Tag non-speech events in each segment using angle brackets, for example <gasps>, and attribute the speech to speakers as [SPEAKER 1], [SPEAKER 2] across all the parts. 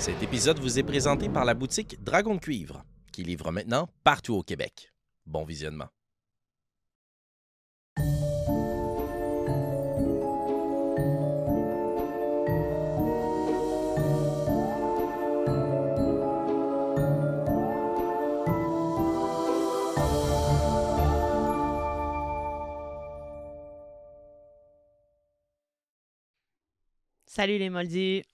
[SPEAKER 1] Cet épisode vous est présenté par la boutique Dragon de Cuivre, qui livre maintenant partout au Québec. Bon visionnement.
[SPEAKER 2] Salut les moldus!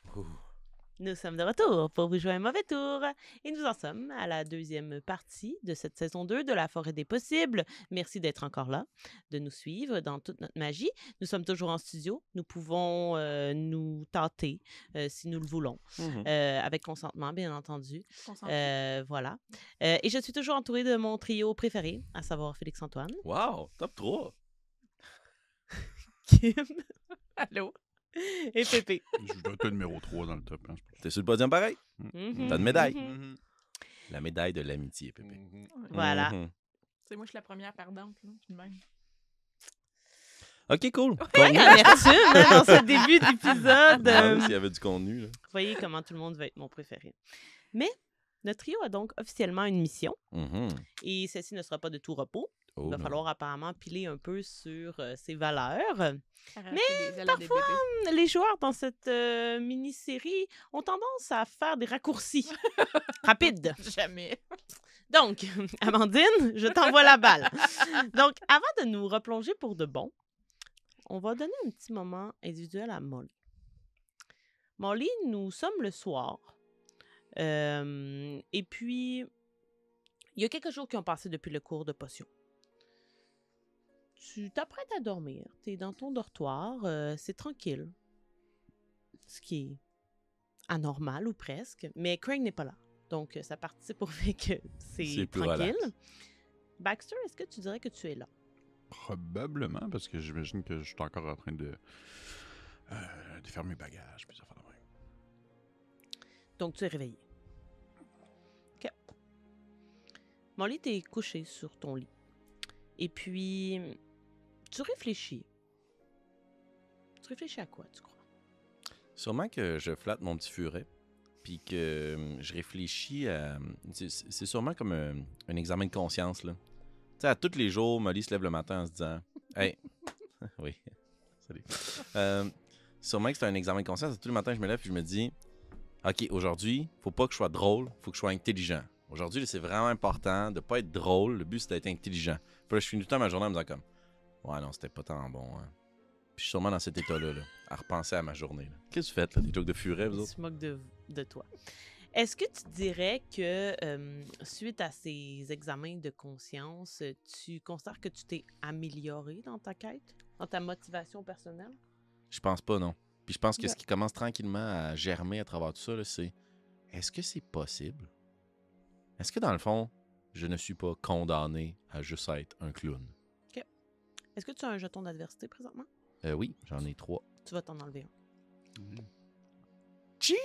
[SPEAKER 2] Nous sommes de retour pour vous jouer un mauvais tour. Et nous en sommes à la deuxième partie de cette saison 2 de La Forêt des Possibles. Merci d'être encore là, de nous suivre dans toute notre magie. Nous sommes toujours en studio. Nous pouvons euh, nous tâter euh, si nous le voulons, euh, avec consentement, bien entendu. Euh, voilà. Euh, et je suis toujours entourée de mon trio préféré, à savoir Félix-Antoine,
[SPEAKER 1] Wow, top 3. <laughs>
[SPEAKER 2] Kim, allô, et Pépé.
[SPEAKER 3] Je dois être le numéro 3 dans le top. Hein.
[SPEAKER 1] T'es sur le podium pareil?
[SPEAKER 2] Mhm,
[SPEAKER 1] T'as une médaille.
[SPEAKER 2] mhm.
[SPEAKER 1] La médaille de l'amitié, Pépé.
[SPEAKER 2] Voilà.
[SPEAKER 4] C'est moi, je suis la première perdante. Là. Je même.
[SPEAKER 1] OK, cool.
[SPEAKER 2] Pas d'amertume hein, dans ce début <laughs> d'épisode.
[SPEAKER 1] Ah
[SPEAKER 2] Euh,
[SPEAKER 1] S'il y avait du contenu, là.
[SPEAKER 2] Vous voyez comment tout le monde va être mon préféré. Mais notre trio a donc officiellement une mission et celle-ci ne sera pas de tout repos.
[SPEAKER 1] Oh,
[SPEAKER 2] Il va
[SPEAKER 1] non.
[SPEAKER 2] falloir apparemment piler un peu sur euh, ses valeurs.
[SPEAKER 4] À des bébés.
[SPEAKER 2] Les joueurs dans cette euh, mini-série ont tendance à faire des raccourcis <laughs> rapides. <laughs>
[SPEAKER 4] Jamais.
[SPEAKER 2] Donc, <laughs> Amandine, je t'envoie la balle. Donc, avant de nous replonger pour de bon, on va donner un petit moment individuel à Molly. Molly, nous sommes le soir. Euh, et puis, il y a quelques jours qui ont passé depuis le cours de potion. Tu t'apprêtes à dormir. Tu es dans ton dortoir. euh, c'est tranquille. Ce qui est anormal ou presque. Mais Craig n'est pas là. Donc, euh, ça participe au fait que c'est tranquille. Baxter, est-ce que tu dirais que tu es là?
[SPEAKER 3] Probablement, parce que j'imagine que je suis encore en train de, euh, de faire mes bagages. Puis ça fait.
[SPEAKER 2] Donc, tu es réveillé. OK. Molly, t'es couché sur ton lit. Et puis, tu réfléchis. Tu réfléchis à quoi, tu crois?
[SPEAKER 1] Sûrement que je flatte mon petit furet, puis que hum, je réfléchis à... C'est sûrement comme un, examen de conscience, là. Tu sais, à tous les jours, Molly se lève le matin en se disant « Hey! <laughs> » Oui, <laughs> salut. Euh, sûrement que c'est un examen de conscience. Tous les matins, je me lève et je me dis « OK, aujourd'hui, faut pas que je sois drôle, faut que je sois intelligent. Aujourd'hui, c'est vraiment important de pas être drôle. Le but, c'est d'être intelligent. » Puis là, je finis tout le temps ma journée en me disant comme « Ouais, non, c'était pas tant bon. hein. Puis je suis sûrement dans cet état-là, là, à repenser à ma journée. Qu'est-ce que vous faites, là? Des jokes de furet, vous autres?
[SPEAKER 2] se moque de, de toi. Est-ce que tu dirais que, euh, suite à ces examens de conscience, tu considères que tu t'es amélioré dans ta quête, dans ta motivation personnelle?
[SPEAKER 1] Je pense pas, non. Puis je pense que
[SPEAKER 2] Ouais.
[SPEAKER 1] ce qui commence tranquillement à germer à travers tout ça, c'est est-ce que c'est possible? Est-ce que dans le fond, je ne suis pas condamné à juste être un clown?
[SPEAKER 2] Est-ce que tu as un jeton d'adversité présentement?
[SPEAKER 1] Euh, oui, j'en ai trois.
[SPEAKER 2] Tu vas t'en enlever un.
[SPEAKER 1] Jeez!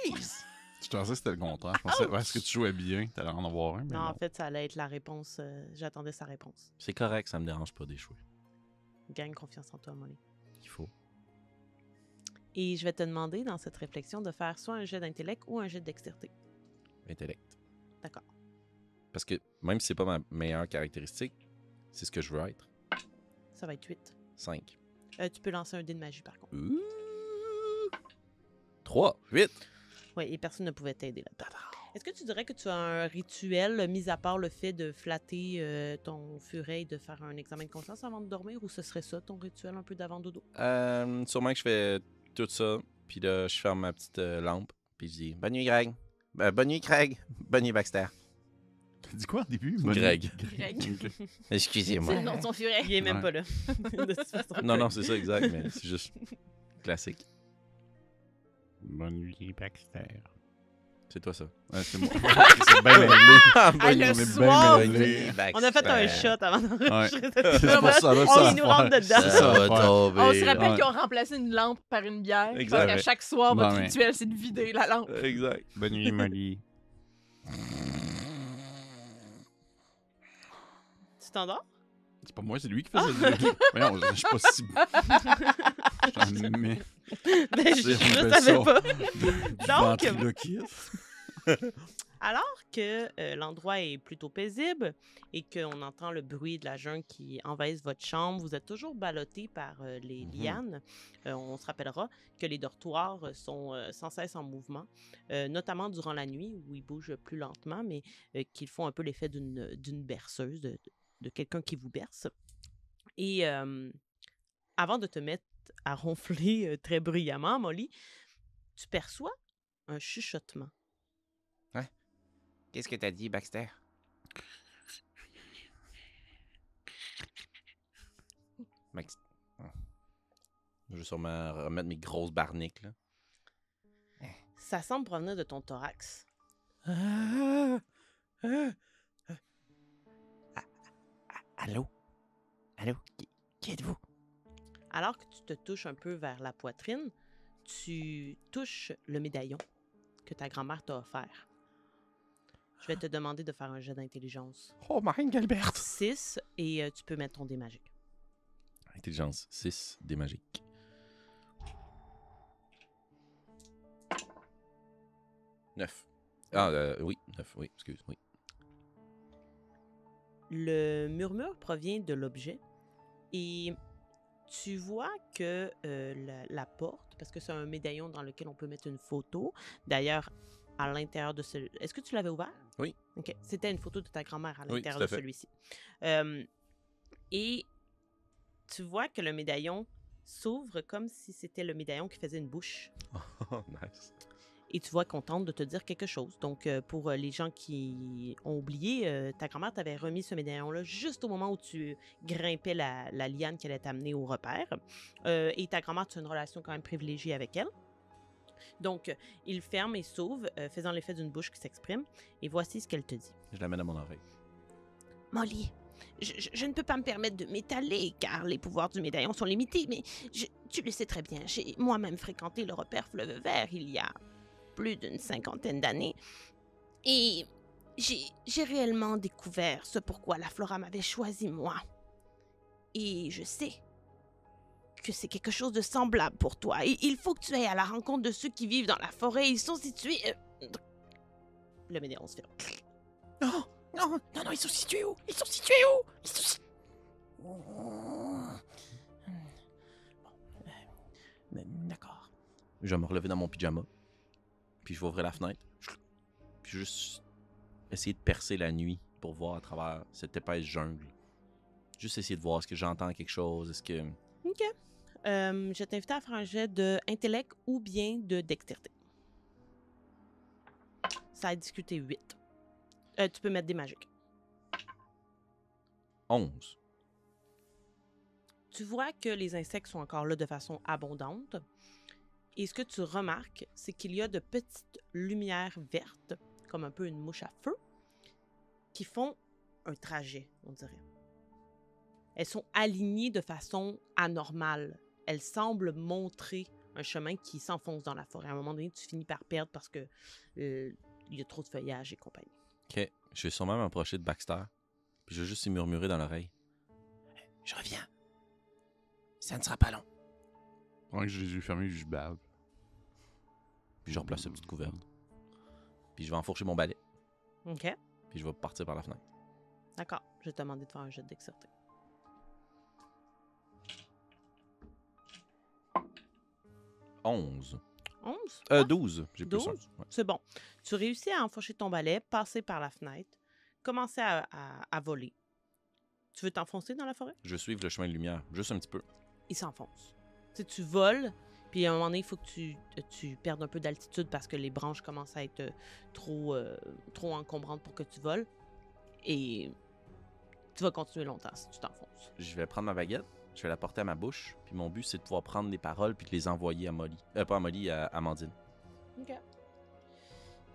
[SPEAKER 3] Je pensais que c'était le contraire. Je pensais, ouais, est-ce que tu jouais bien? T'allais en avoir un, mais
[SPEAKER 2] Non,
[SPEAKER 3] non.
[SPEAKER 2] en fait, ça allait être la réponse. euh, J'attendais sa réponse.
[SPEAKER 1] C'est correct, ça me dérange pas d'échouer.
[SPEAKER 2] Gagne confiance en toi, Molly.
[SPEAKER 1] Il faut.
[SPEAKER 2] Et je vais te demander dans cette réflexion de faire soit un jet d'intellect ou un jet de dextérité.
[SPEAKER 1] Intellect.
[SPEAKER 2] D'accord.
[SPEAKER 1] Parce que même si c'est pas ma meilleure caractéristique, c'est ce que je veux être.
[SPEAKER 2] Ça va être 8.
[SPEAKER 1] 5.
[SPEAKER 2] Euh, tu peux lancer un dé de magie, par contre.
[SPEAKER 1] 3. 8.
[SPEAKER 2] Oui, et personne ne pouvait t'aider là-dedans. Est-ce que tu dirais que tu as un rituel, mis à part le fait de flatter euh, ton furet et de faire un examen de conscience avant de dormir, ou ce serait ça ton rituel un peu d'avant dodo?
[SPEAKER 1] Euh, sûrement que je fais tout ça, puis là, je ferme ma petite euh, lampe, puis je dis Bonne nuit, Greg. Bonne nuit, Craig. <laughs> Bonne nuit, Baxter. <laughs>
[SPEAKER 3] Dit quoi au début?
[SPEAKER 1] Greg.
[SPEAKER 4] Greg. <laughs> <laughs>
[SPEAKER 1] Excusez-moi.
[SPEAKER 4] C'est le nom de son furet.
[SPEAKER 2] Il est même
[SPEAKER 3] Ouais.
[SPEAKER 2] pas là. de toute façon.
[SPEAKER 1] Non, non, c'est ça, exact, mais c'est juste classique.
[SPEAKER 3] Bonne nuit, Baxter.
[SPEAKER 1] C'est toi ça.
[SPEAKER 3] Ouais, c'est moi. c'est bien mêlé.
[SPEAKER 1] Ah,
[SPEAKER 4] Ah, le
[SPEAKER 3] on est bien
[SPEAKER 4] soir,
[SPEAKER 3] mêlés.
[SPEAKER 2] On a fait un shot avant d'enregistrer cette
[SPEAKER 3] C'est pour ça, là,
[SPEAKER 2] On
[SPEAKER 3] ça
[SPEAKER 2] il nous rentre
[SPEAKER 3] faire.
[SPEAKER 2] dedans.
[SPEAKER 3] C'est
[SPEAKER 1] Ça
[SPEAKER 3] ça,
[SPEAKER 1] va
[SPEAKER 3] ouais.
[SPEAKER 1] tomber.
[SPEAKER 4] On se rappelle
[SPEAKER 3] Ouais.
[SPEAKER 4] qu'ils ont remplacé une lampe par une bière.
[SPEAKER 1] Exact.
[SPEAKER 4] Parce qu'à chaque soir,
[SPEAKER 3] Non,
[SPEAKER 4] votre
[SPEAKER 3] mais-
[SPEAKER 4] rituel, c'est de vider la lampe.
[SPEAKER 1] Exact.
[SPEAKER 3] Bonne nuit, Molly. C'est pas moi, c'est lui qui faisait le <laughs> Voyons, je suis pas si. J'en mets <laughs>
[SPEAKER 2] Ben, je, je savais
[SPEAKER 3] ça
[SPEAKER 2] pas. <laughs>
[SPEAKER 3] du
[SPEAKER 2] Donc-. Alors que euh, l'endroit est plutôt paisible et qu'on entend le bruit de la jungle qui envahisse votre chambre, vous êtes toujours ballotté par euh, les
[SPEAKER 1] Mhm.
[SPEAKER 2] lianes. Euh, on se rappellera que les dortoirs sont sans cesse en mouvement, notamment durant la nuit où ils bougent plus lentement, mais qu'ils font un peu l'effet d'une d'une berceuse, de, de quelqu'un qui vous berce. Et euh, avant de te mettre à ronfler euh, très bruyamment, Molly, tu perçois un chuchotement.
[SPEAKER 1] Qu'est-ce que t'as dit, Baxter? Max... Ah. Je vais sûrement remettre mes grosses barniques, là.
[SPEAKER 2] Ça semble provenir de ton thorax.
[SPEAKER 1] Ah, Allô? Allô? Qui, qui êtes-vous?
[SPEAKER 2] Alors que tu te touches un peu vers la poitrine, tu touches le médaillon que ta grand-mère t'a offert. Je vais te demander de faire un jet d'intelligence.
[SPEAKER 1] Oh, my Galbert!
[SPEAKER 2] 6 et euh, tu peux mettre ton dé magique.
[SPEAKER 1] Intelligence 6, des magiques. Neuf. Ah, euh, oui, neuf, oui, excuse, oui.
[SPEAKER 2] Le murmure provient de l'objet et tu vois que euh, la, la porte, parce que c'est un médaillon dans lequel on peut mettre une photo. D'ailleurs, à l'intérieur de ce... Est-ce que tu l'avais ouvert?
[SPEAKER 1] Oui.
[SPEAKER 2] OK. C'était une photo de ta grand-mère à l'intérieur de celui-ci. Euh, et tu vois que le médaillon s'ouvre comme si c'était le médaillon qui faisait une bouche. <laughs>
[SPEAKER 1] Oh, nice.
[SPEAKER 2] Et tu vois qu'on tente de te dire quelque chose. Donc, euh, pour euh, les gens qui ont oublié, euh, ta grand-mère t'avait remis ce médaillon-là juste au moment où tu grimpais la, la liane qu'elle allait t'amener au repère. Euh, et ta grand-mère, tu as une relation quand même privilégiée avec elle. Donc, il ferme et s'ouvre, euh, faisant l'effet d'une bouche qui s'exprime. Et voici ce qu'elle te dit.
[SPEAKER 1] Je l'amène à mon oreille.
[SPEAKER 2] Molly, je, je- je ne peux pas me permettre de m'étaler car les pouvoirs du médaillon sont limités, mais je- tu le sais très bien, j'ai moi-même fréquenté le repère Fleuve Vert il y a plus d'une cinquantaine d'années et j'ai réellement découvert ce pourquoi la Flora m'avait choisi moi. Et je sais que c'est quelque chose de semblable pour toi. Et il faut que tu ailles à la rencontre de ceux qui vivent dans la forêt. Ils sont situés... euh, Le médaillon se ferme.
[SPEAKER 1] Non, non, non, non, ils sont situés où? Ils sont situés où? Ils sont si- D'accord. Je vais me relever dans mon pyjama. Puis je vais ouvrir la fenêtre. Puis juste essayer de percer la nuit pour voir à travers cette épaisse jungle. Juste essayer de voir est-ce que j'entends quelque chose, est-ce que...
[SPEAKER 2] OK. Euh, je t'invite à faire un jet de intellect ou bien de dextérité. Ça a discuté 8. Euh, tu peux mettre des magiques.
[SPEAKER 1] 11.
[SPEAKER 2] Tu vois que les insectes sont encore là de façon abondante. Et ce que tu remarques, c'est qu'il y a de petites lumières vertes, comme un peu une mouche à feu, qui font un trajet, on dirait. Elles sont alignées de façon anormale. Elles semblent montrer un chemin qui s'enfonce dans la forêt. À un moment donné, tu finis par perdre parce que euh, il y a trop de feuillage et compagnie.
[SPEAKER 1] Ok, je vais sûrement m'approcher de Baxter. Puis je vais juste y murmurer dans l'oreille. Je reviens. Ça ne sera pas long.
[SPEAKER 3] Pendant que j'ai les yeux fermés, je bave.
[SPEAKER 1] Puis je replace la petite couverte. Puis je vais enfourcher mon balai.
[SPEAKER 2] OK?
[SPEAKER 1] Puis je vais partir par la fenêtre.
[SPEAKER 2] D'accord. Je vais te demander de faire un jet de dextérité.
[SPEAKER 1] 11.
[SPEAKER 2] 11?
[SPEAKER 1] Euh,
[SPEAKER 2] Ah,
[SPEAKER 1] 12. J'ai plus
[SPEAKER 2] 12?
[SPEAKER 1] un. Ouais.
[SPEAKER 2] C'est bon. Tu réussis à enfourcher ton balai, passer par la fenêtre, commencer à, à- à voler. Tu veux t'enfoncer dans la forêt?
[SPEAKER 1] Je vais suivre le chemin de lumière. Juste un petit peu.
[SPEAKER 2] Il s'enfonce. Tu sais, tu voles, puis à un moment donné, il faut que tu, tu perdes un peu d'altitude parce que les branches commencent à être euh, trop, euh, trop encombrantes pour que tu voles. Et tu vas continuer longtemps si tu t'enfonces.
[SPEAKER 1] Je vais prendre ma baguette. Je vais la porter à ma bouche. Puis mon but, c'est de pouvoir prendre des paroles puis de les envoyer à Molly. Euh, pas à Molly, à Amandine.
[SPEAKER 2] OK.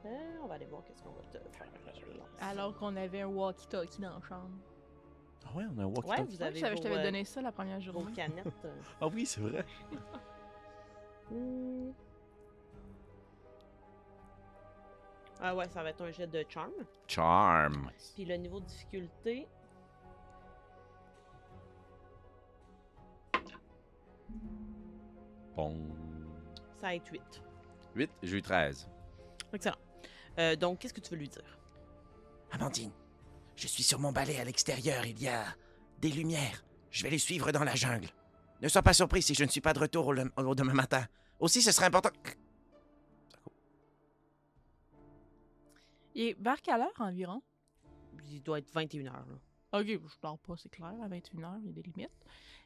[SPEAKER 2] Euh, on va aller voir qu'est-ce qu'on va te faire.
[SPEAKER 4] Alors qu'on avait un walkie-talkie dans la chambre.
[SPEAKER 1] Ah ouais, on a un walkie
[SPEAKER 2] Ouais, vous
[SPEAKER 4] Ouais,
[SPEAKER 2] avez
[SPEAKER 4] je savais- je
[SPEAKER 2] vos,
[SPEAKER 4] t'avais
[SPEAKER 2] euh,
[SPEAKER 4] donné ça la première
[SPEAKER 2] vos
[SPEAKER 4] journée.
[SPEAKER 2] canettes. euh. <laughs>
[SPEAKER 1] Ah oui, c'est vrai.
[SPEAKER 2] Hmm. Ah ouais, ça va être un jet de charm.
[SPEAKER 1] Charm.
[SPEAKER 2] Puis le niveau de difficulté.
[SPEAKER 1] Bon.
[SPEAKER 2] Ça va être 8.
[SPEAKER 1] 8, j'ai eu 13.
[SPEAKER 2] Excellent. Euh, donc, qu'est-ce que tu veux lui dire?
[SPEAKER 5] Amandine, je suis sur mon balai à l'extérieur. Il y a des lumières. Je vais les suivre dans la jungle. Ne sois pas surpris si je ne suis pas de retour au, lem- au demain matin. Aussi, ce serait important.
[SPEAKER 4] Il est vers quelle heure environ?
[SPEAKER 2] Il doit être 21h, là.
[SPEAKER 4] Ok, je dors pas, c'est clair, à 21h, il y a des limites.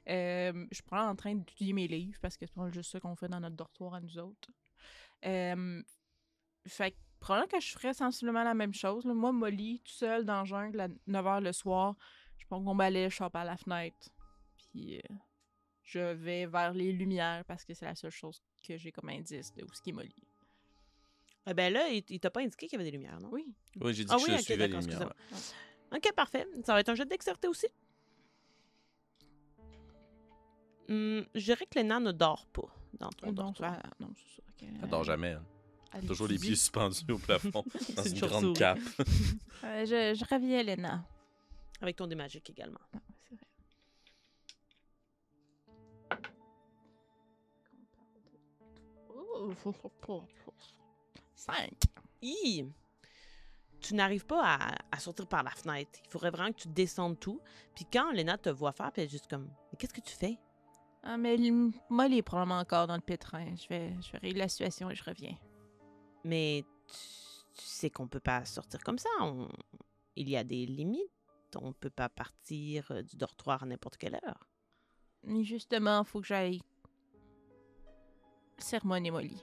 [SPEAKER 4] Euh, je prends en train d'étudier mes livres parce que c'est juste ça qu'on fait dans notre dortoir à nous autres. Euh, fait que probablement que je ferais sensiblement la même chose. là. Moi, Molly, tout seul dans la jungle à 9h le soir, je prends mon balai, je sors par la fenêtre, puis euh, je vais vers les lumières parce que c'est la seule chose que j'ai comme indice de où ce qui est Molly.
[SPEAKER 2] Eh ben là, il, il t'a pas indiqué qu'il y avait des lumières, non?
[SPEAKER 4] Oui.
[SPEAKER 1] Oui, j'ai dit
[SPEAKER 2] Ah
[SPEAKER 1] que
[SPEAKER 2] oui,
[SPEAKER 1] je
[SPEAKER 2] ok,
[SPEAKER 1] suivais les lumières. ouais.
[SPEAKER 2] Ok, parfait. Ça va être un jeu de dextérité aussi? Hum, je dirais que Léna ne dort pas dans ton dortoir.
[SPEAKER 4] ça- non, c'est ça.
[SPEAKER 1] Elle dort jamais. elle. Toujours les pieds suspendus au plafond <laughs> dans une
[SPEAKER 2] une
[SPEAKER 1] grande cape. <laughs>
[SPEAKER 4] Euh, je, je reviens, Léna.
[SPEAKER 2] Avec ton dé magique également.
[SPEAKER 4] Ah, c'est vrai. Oh, <laughs> Cinq.
[SPEAKER 2] Hi! Tu n'arrives pas à, à sortir par la fenêtre. Il faudrait vraiment que tu descendes tout. Puis quand Léna te voit faire, puis elle est juste comme Mais qu'est-ce que tu fais?
[SPEAKER 4] Ah, mais Molly est probablement encore dans le pétrin. Je vais, je vais régler la situation et je reviens.
[SPEAKER 2] Mais tu, tu sais qu'on peut pas sortir comme ça. On- Il y a des limites. On peut pas partir euh, du dortoir à n'importe quelle heure.
[SPEAKER 4] Justement, faut que j'aille sermonner Molly.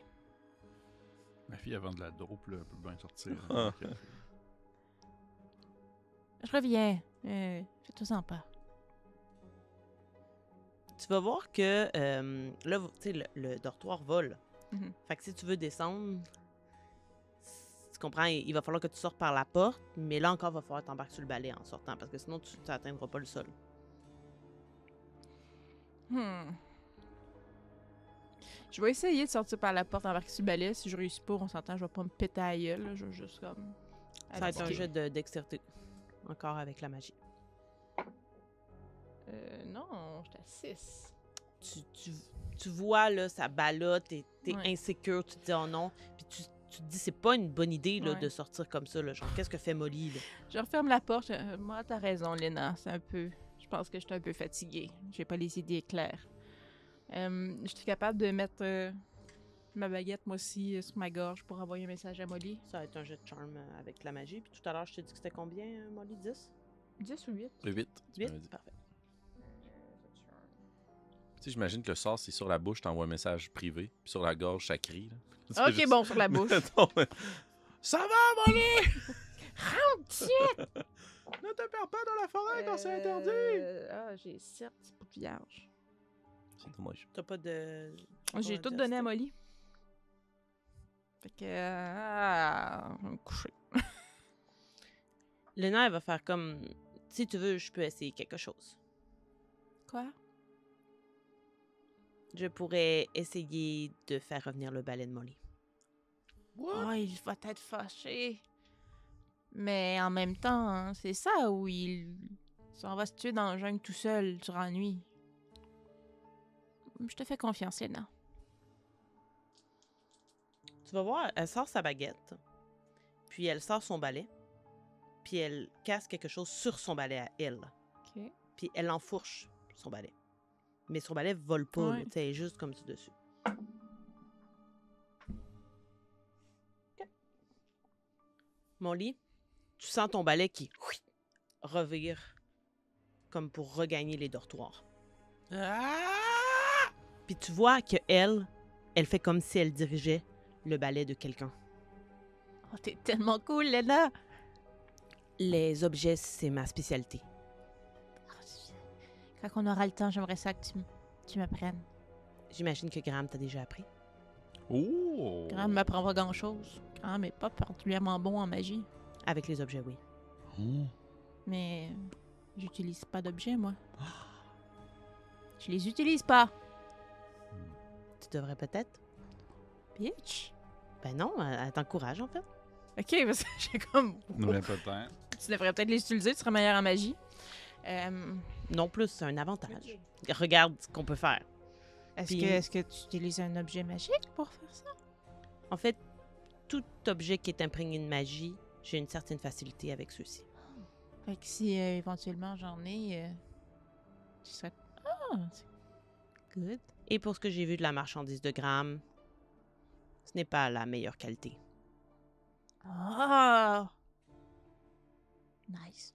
[SPEAKER 3] Ma fille, avant de la dope, là, elle peut bien sortir. <laughs>
[SPEAKER 4] Je reviens. Euh, Fais-toi-en pas.
[SPEAKER 2] Tu vas voir que euh, là, tu sais, le, le dortoir vole.
[SPEAKER 4] Mhm.
[SPEAKER 2] Fait que si tu veux descendre, tu comprends, il, va falloir que tu sortes par la porte, mais là encore, il va falloir t'embarquer sur le balai en sortant, parce que sinon, tu n'atteindras pas le sol.
[SPEAKER 4] Hmm. Je vais essayer de sortir par la porte embarquer sur le balai. Si je réussis pas, on s'entend, je vais pas me péter à la gueule. là. Je vais juste comme.
[SPEAKER 2] Ça va être un jeu de dextérité. Encore avec la magie.
[SPEAKER 4] Euh, non, j'étais à 6.
[SPEAKER 2] Tu, tu, tu vois, là, ça ballotte, t'es
[SPEAKER 4] Ouais.
[SPEAKER 2] insécure, tu te dis oh non, puis tu, tu te dis c'est pas une bonne idée là,
[SPEAKER 4] Ouais.
[SPEAKER 2] de sortir comme ça, là, genre qu'est-ce que fait Molly, là?
[SPEAKER 4] Je referme la porte. Euh, moi, t'as raison, Léna. C'est un peu. Je pense que je suis un peu fatiguée. J'ai pas les idées claires. Euh, je suis capable de mettre euh, ma baguette, moi aussi, euh, sur ma gorge pour envoyer un message à Molly.
[SPEAKER 2] Ça va être un jeu de charme avec la magie. Puis tout à l'heure, je t'ai dit que c'était combien, Molly? 10?
[SPEAKER 4] 10 ou 8?
[SPEAKER 1] Le 8. tu
[SPEAKER 2] 8?
[SPEAKER 1] m'avais dit.
[SPEAKER 2] Parfait.
[SPEAKER 1] Sais, j'imagine que le sort, c'est sur la bouche, t'envoies un message privé. Puis sur la gorge, ça crie. là. <laughs>
[SPEAKER 4] Ok,
[SPEAKER 1] juste-
[SPEAKER 4] bon, sur la bouche. <laughs>
[SPEAKER 1] Ça va, Molly? <laughs>
[SPEAKER 4] Tiens!
[SPEAKER 1] Ne te perds pas dans la forêt quand c'est interdit!
[SPEAKER 4] Euh, Ah, j'ai 7, c'est pas vierge.
[SPEAKER 1] C'est dommage.
[SPEAKER 2] T'as pas de.
[SPEAKER 4] J'ai tout donné à Molly. Fait que. Ah, je vais me coucher.
[SPEAKER 2] Léna, elle va faire comme. Si tu veux, je peux essayer quelque chose.
[SPEAKER 4] Quoi?
[SPEAKER 2] Je pourrais essayer de faire revenir le balai de Molly.
[SPEAKER 4] Oh, il va être fâché. Mais en même temps, hein, c'est ça où il s'en va se tuer dans le jungle tout seul durant la nuit. Je te fais confiance, Léna.
[SPEAKER 2] Tu vas voir, elle sort sa baguette, puis elle sort son balai, puis elle casse quelque chose sur son balai à elle. Puis elle enfourche son balai. Mais son balai vole pas,
[SPEAKER 4] Ouais.
[SPEAKER 2] elle est juste comme ça dessus. Mon lit, tu sens ton balai qui oui, revire comme pour regagner les dortoirs. Puis tu vois que elle, elle fait comme si elle dirigeait le balai de quelqu'un.
[SPEAKER 4] Oh, t'es tellement cool, Léna!
[SPEAKER 2] Les objets, c'est ma spécialité.
[SPEAKER 4] Quand on aura le temps, j'aimerais ça que tu, tu m'apprennes.
[SPEAKER 2] J'imagine que Graham t'a déjà appris.
[SPEAKER 3] Oh!
[SPEAKER 4] Graham m'apprend pas grand-chose. Graham est pas particulièrement bon en magie.
[SPEAKER 2] Avec les objets, oui.
[SPEAKER 3] Oh.
[SPEAKER 4] Mais j'utilise pas d'objets, moi. <gasps> Je les utilise pas.
[SPEAKER 2] Tu devrais peut-être.
[SPEAKER 4] Bitch.
[SPEAKER 2] Ben non, elle, elle t'encourage, en fait.
[SPEAKER 4] Ok, parce que <laughs> j'ai comme.
[SPEAKER 3] Mais peut-être.
[SPEAKER 4] Tu devrais peut-être les utiliser, tu seras meilleur en magie. Euh,
[SPEAKER 2] Non plus, c'est un avantage. Regarde ce qu'on peut faire.
[SPEAKER 4] est-ce,
[SPEAKER 2] Puis-
[SPEAKER 4] que, tu utilises un objet magique pour faire ça?
[SPEAKER 2] En fait, tout objet qui est imprégné de magie, j'ai une certaine facilité avec ceux-ci.
[SPEAKER 4] Fait que si euh, éventuellement j'en ai, euh, tu serais. Ah! c'est Good.
[SPEAKER 2] Et pour ce que j'ai vu de la marchandise de Graham, ce n'est pas la meilleure qualité.
[SPEAKER 4] Ah! Nice.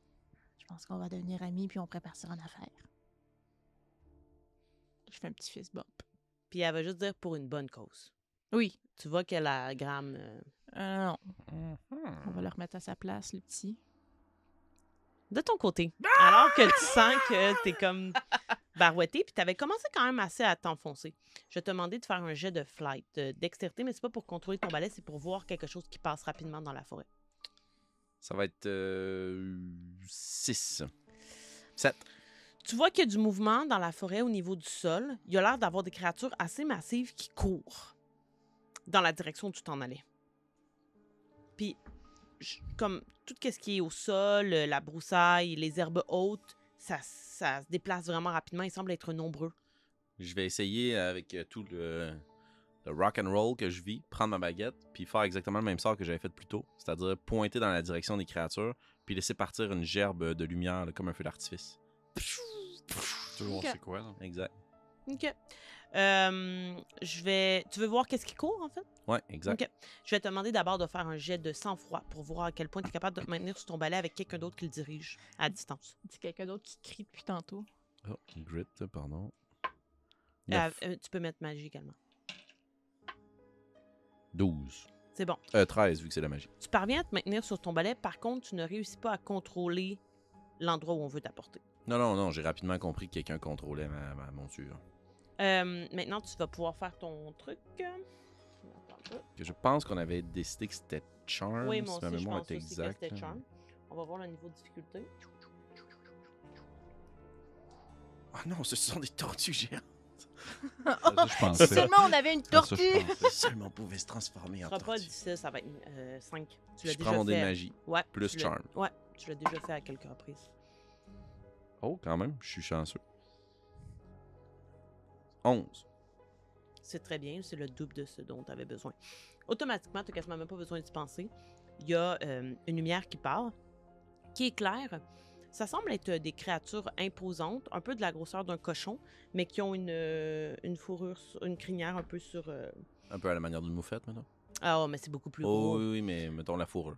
[SPEAKER 4] Je pense qu'on va devenir amis puis on prépare ça en affaires. Je fais un petit fist bump.
[SPEAKER 2] Puis elle va juste dire pour une bonne cause.
[SPEAKER 4] Oui.
[SPEAKER 2] Tu vois qu'elle a Graham. euh,
[SPEAKER 4] Euh, non.
[SPEAKER 3] Mhm.
[SPEAKER 4] On va le remettre à sa place, le petit.
[SPEAKER 2] de ton côté. Alors que tu sens que t'es comme barouetté, puis t'avais commencé quand même assez à t'enfoncer. Je vais te demander de faire un jet de flight, de dextérité, mais c'est pas pour contrôler ton balai, c'est pour voir quelque chose qui passe rapidement dans la forêt.
[SPEAKER 1] Ça va être 6. 7.
[SPEAKER 2] Tu vois qu'il y a du mouvement dans la forêt au niveau du sol. Il y a l'air d'avoir des créatures assez massives qui courent dans la direction où tu t'en allais. Puis, comme tout ce qui est au sol, euh, la broussaille, les herbes hautes, ça, ça se déplace vraiment rapidement. Ils semblent être nombreux.
[SPEAKER 1] Je vais essayer avec euh, tout le, le rock and roll que je vis, prendre ma baguette, puis faire exactement le même sort que j'avais fait plus tôt, c'est-à-dire pointer dans la direction des créatures, puis laisser partir une gerbe de lumière là, comme un feu d'artifice.
[SPEAKER 3] Toujours
[SPEAKER 4] Ok.
[SPEAKER 3] c'est quoi, là?
[SPEAKER 1] Exact.
[SPEAKER 2] OK. Euh, je vais... Tu veux voir qu'est-ce qui court, en fait?
[SPEAKER 1] Ouais, exact.
[SPEAKER 2] Ok. Je vais te demander d'abord de faire un jet de sang-froid pour voir à quel point tu es capable de te maintenir sur ton balai avec quelqu'un d'autre qui le dirige à distance.
[SPEAKER 4] C'est quelqu'un d'autre qui crie depuis tantôt.
[SPEAKER 1] Oh, grit, pardon.
[SPEAKER 2] Euh, euh, tu peux mettre magie également.
[SPEAKER 1] 12.
[SPEAKER 2] C'est bon.
[SPEAKER 1] Euh, 13, vu que c'est la magie.
[SPEAKER 2] Tu parviens à te maintenir sur ton balai. Par contre, tu ne réussis pas à contrôler l'endroit où on veut t'apporter.
[SPEAKER 1] Non, non, non, j'ai rapidement compris que quelqu'un contrôlait ma, ma monture.
[SPEAKER 2] Euh, maintenant, tu vas pouvoir faire ton truc.
[SPEAKER 1] Que je pense qu'on avait décidé que c'était Charm,
[SPEAKER 2] Oui, moi
[SPEAKER 1] ma
[SPEAKER 2] aussi, je
[SPEAKER 1] mémoire
[SPEAKER 2] pense
[SPEAKER 1] est
[SPEAKER 2] aussi que
[SPEAKER 1] exacte.
[SPEAKER 2] c'était
[SPEAKER 1] là.
[SPEAKER 2] charm. On va voir le niveau de difficulté.
[SPEAKER 5] Oh non, ce sont des tortues géantes.
[SPEAKER 3] Ça, je pensais.
[SPEAKER 4] Si seulement on avait une
[SPEAKER 3] ça,
[SPEAKER 4] tortue!
[SPEAKER 3] pensais.
[SPEAKER 5] Seulement on pouvait se transformer en
[SPEAKER 2] sera pas
[SPEAKER 5] tortue.
[SPEAKER 2] difficile, ça va être 5. Tu l'as
[SPEAKER 1] Je prends mon de magie.
[SPEAKER 2] Ouais,
[SPEAKER 1] plus
[SPEAKER 2] tu l'as-
[SPEAKER 1] charm.
[SPEAKER 2] Ouais, tu l'as déjà fait à quelques reprises.
[SPEAKER 1] Oh, quand même, je suis chanceux. 11.
[SPEAKER 2] C'est très bien, c'est le double de ce dont tu avais besoin. Automatiquement, tu n'as quasiment même pas besoin d'y penser. Il y a euh, une lumière qui part, qui éclaire. Ça semble être des créatures imposantes, un peu de la grosseur d'un cochon, mais qui ont une, euh, une fourrure, une crinière un peu sur. euh,
[SPEAKER 1] Un peu à la manière d'une moufette, maintenant.
[SPEAKER 2] Ah, mais c'est beaucoup plus
[SPEAKER 1] Oh,
[SPEAKER 2] gros.
[SPEAKER 1] oui, oui, mais mettons la fourrure.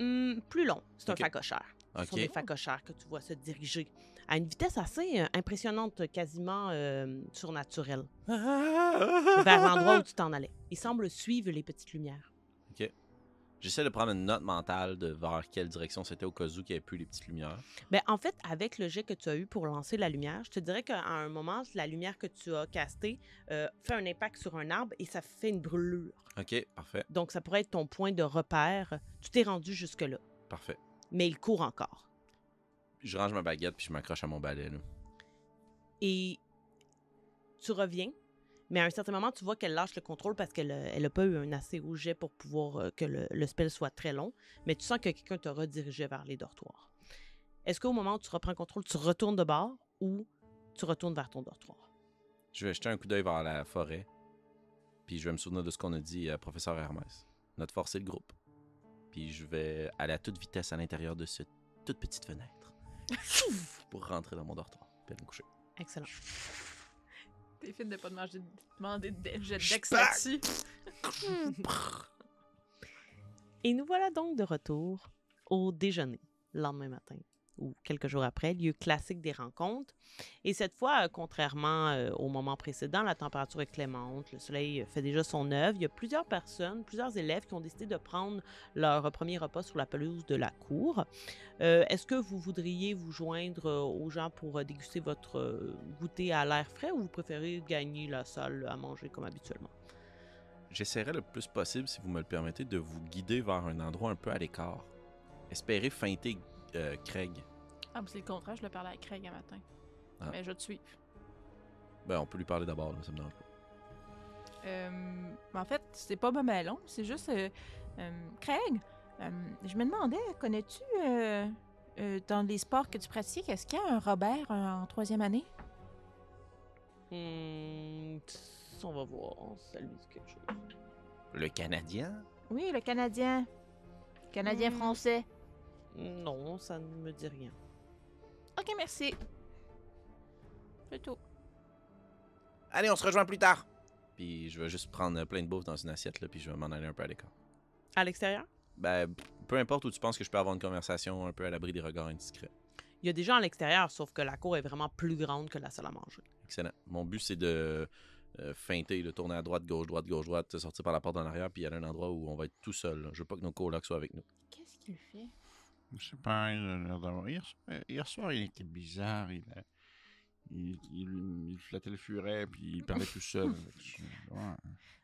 [SPEAKER 2] Hum, plus long. C'est un facochère. Ce sont des facochères que tu vois se diriger à une vitesse assez euh, impressionnante, quasiment euh, surnaturelle, <laughs> vers l'endroit où tu t'en allais. Ils semblent suivre les petites lumières.
[SPEAKER 1] J'essaie de prendre une note mentale de vers quelle direction c'était au cas où qu'il n'y avait plus les petites lumières.
[SPEAKER 2] Ben, en fait, avec le jet que tu as eu pour lancer la lumière, je te dirais qu'à un moment, la lumière que tu as castée euh, fait un impact sur un arbre et ça fait une brûlure.
[SPEAKER 1] Ok, parfait,
[SPEAKER 2] Donc, ça pourrait être ton point de repère. Tu t'es rendu jusque-là,
[SPEAKER 1] parfait.
[SPEAKER 2] mais il court encore.
[SPEAKER 1] Je range ma baguette puis je m'accroche à mon balai. Là.
[SPEAKER 2] Et tu reviens, mais à un certain moment, tu vois qu'elle lâche le contrôle parce qu'elle n'a pas eu un assez haut jet pour pouvoir euh, que le, le spell soit très long, mais tu sens que quelqu'un te redirigé vers les dortoirs. Est-ce qu'au moment où tu reprends contrôle, tu retournes de bord ou tu retournes vers ton dortoir?
[SPEAKER 1] Je vais jeter un coup d'œil vers la forêt. Puis je vais me souvenir de ce qu'on a dit à professeur Hermès. Notre force, c'est le groupe. Puis je vais aller à toute vitesse à l'intérieur de cette toute petite fenêtre. <laughs> pour rentrer dans mon dortoir. Puis aller me coucher.
[SPEAKER 2] Excellent.
[SPEAKER 4] T'es fit de pas demander de jet de
[SPEAKER 5] Je
[SPEAKER 4] dex là-dessus.
[SPEAKER 2] Et nous voilà donc de retour au déjeuner, le lendemain matin ou quelques jours après, lieu classique des rencontres. Et cette fois, euh, contrairement euh, au moment précédent, la température est clémente, le soleil euh, fait déjà son œuvre. Il y a plusieurs personnes, plusieurs élèves qui ont décidé de prendre leur premier repas sur la pelouse de la cour. Est-ce que vous voudriez vous joindre aux gens pour déguster votre goûter à l'air frais ou vous préférez gagner la salle à manger comme habituellement?
[SPEAKER 1] J'essaierai le plus possible, si vous me le permettez, de vous guider vers un endroit un peu à l'écart. Espérez feinter euh, Craig.
[SPEAKER 4] Ah, mais c'est le contraire, je le parlais à Craig un matin.
[SPEAKER 1] Ah.
[SPEAKER 4] Mais je te suivre.
[SPEAKER 1] Ben, on peut lui parler d'abord, ça me dérange pas.
[SPEAKER 4] Euh, mais en fait, c'est pas mal long, c'est juste. euh, euh, Craig, euh, je me demandais, connais-tu euh, euh, dans les sports que tu pratiques, est-ce qu'il y a un Robert euh, en troisième année?
[SPEAKER 2] Hmm, on va voir. Ça lui dit quelque chose.
[SPEAKER 5] Le Canadien?
[SPEAKER 4] Oui, le Canadien. Canadien-français.
[SPEAKER 2] Non, ça ne me dit rien.
[SPEAKER 4] Ok, merci. C'est tout.
[SPEAKER 1] Allez, on se rejoint plus tard.
[SPEAKER 6] Puis je vais juste prendre plein de bouffe dans une assiette, là, puis je vais m'en aller un peu à l'écart.
[SPEAKER 2] À l'extérieur?
[SPEAKER 6] Ben, peu importe où tu penses que je peux avoir une conversation un peu à l'abri des regards indiscrets.
[SPEAKER 2] Il y a des gens à l'extérieur, sauf que la cour est vraiment plus grande que la salle à manger.
[SPEAKER 6] Excellent. Mon but, c'est de euh, feinter, de tourner à droite, gauche, droite, gauche, droite, sortir par la porte en arrière, puis aller à un endroit où on va être tout seul. là. Je veux pas que nos colocs soient avec nous.
[SPEAKER 4] Qu'est-ce qu'il fait?
[SPEAKER 3] Je sais pas, il a l'air d'avoir. Hier, soir- hier soir, il était bizarre. Il, a- il, il- il flattait le furet, puis il parlait tout seul. <laughs> Ouais.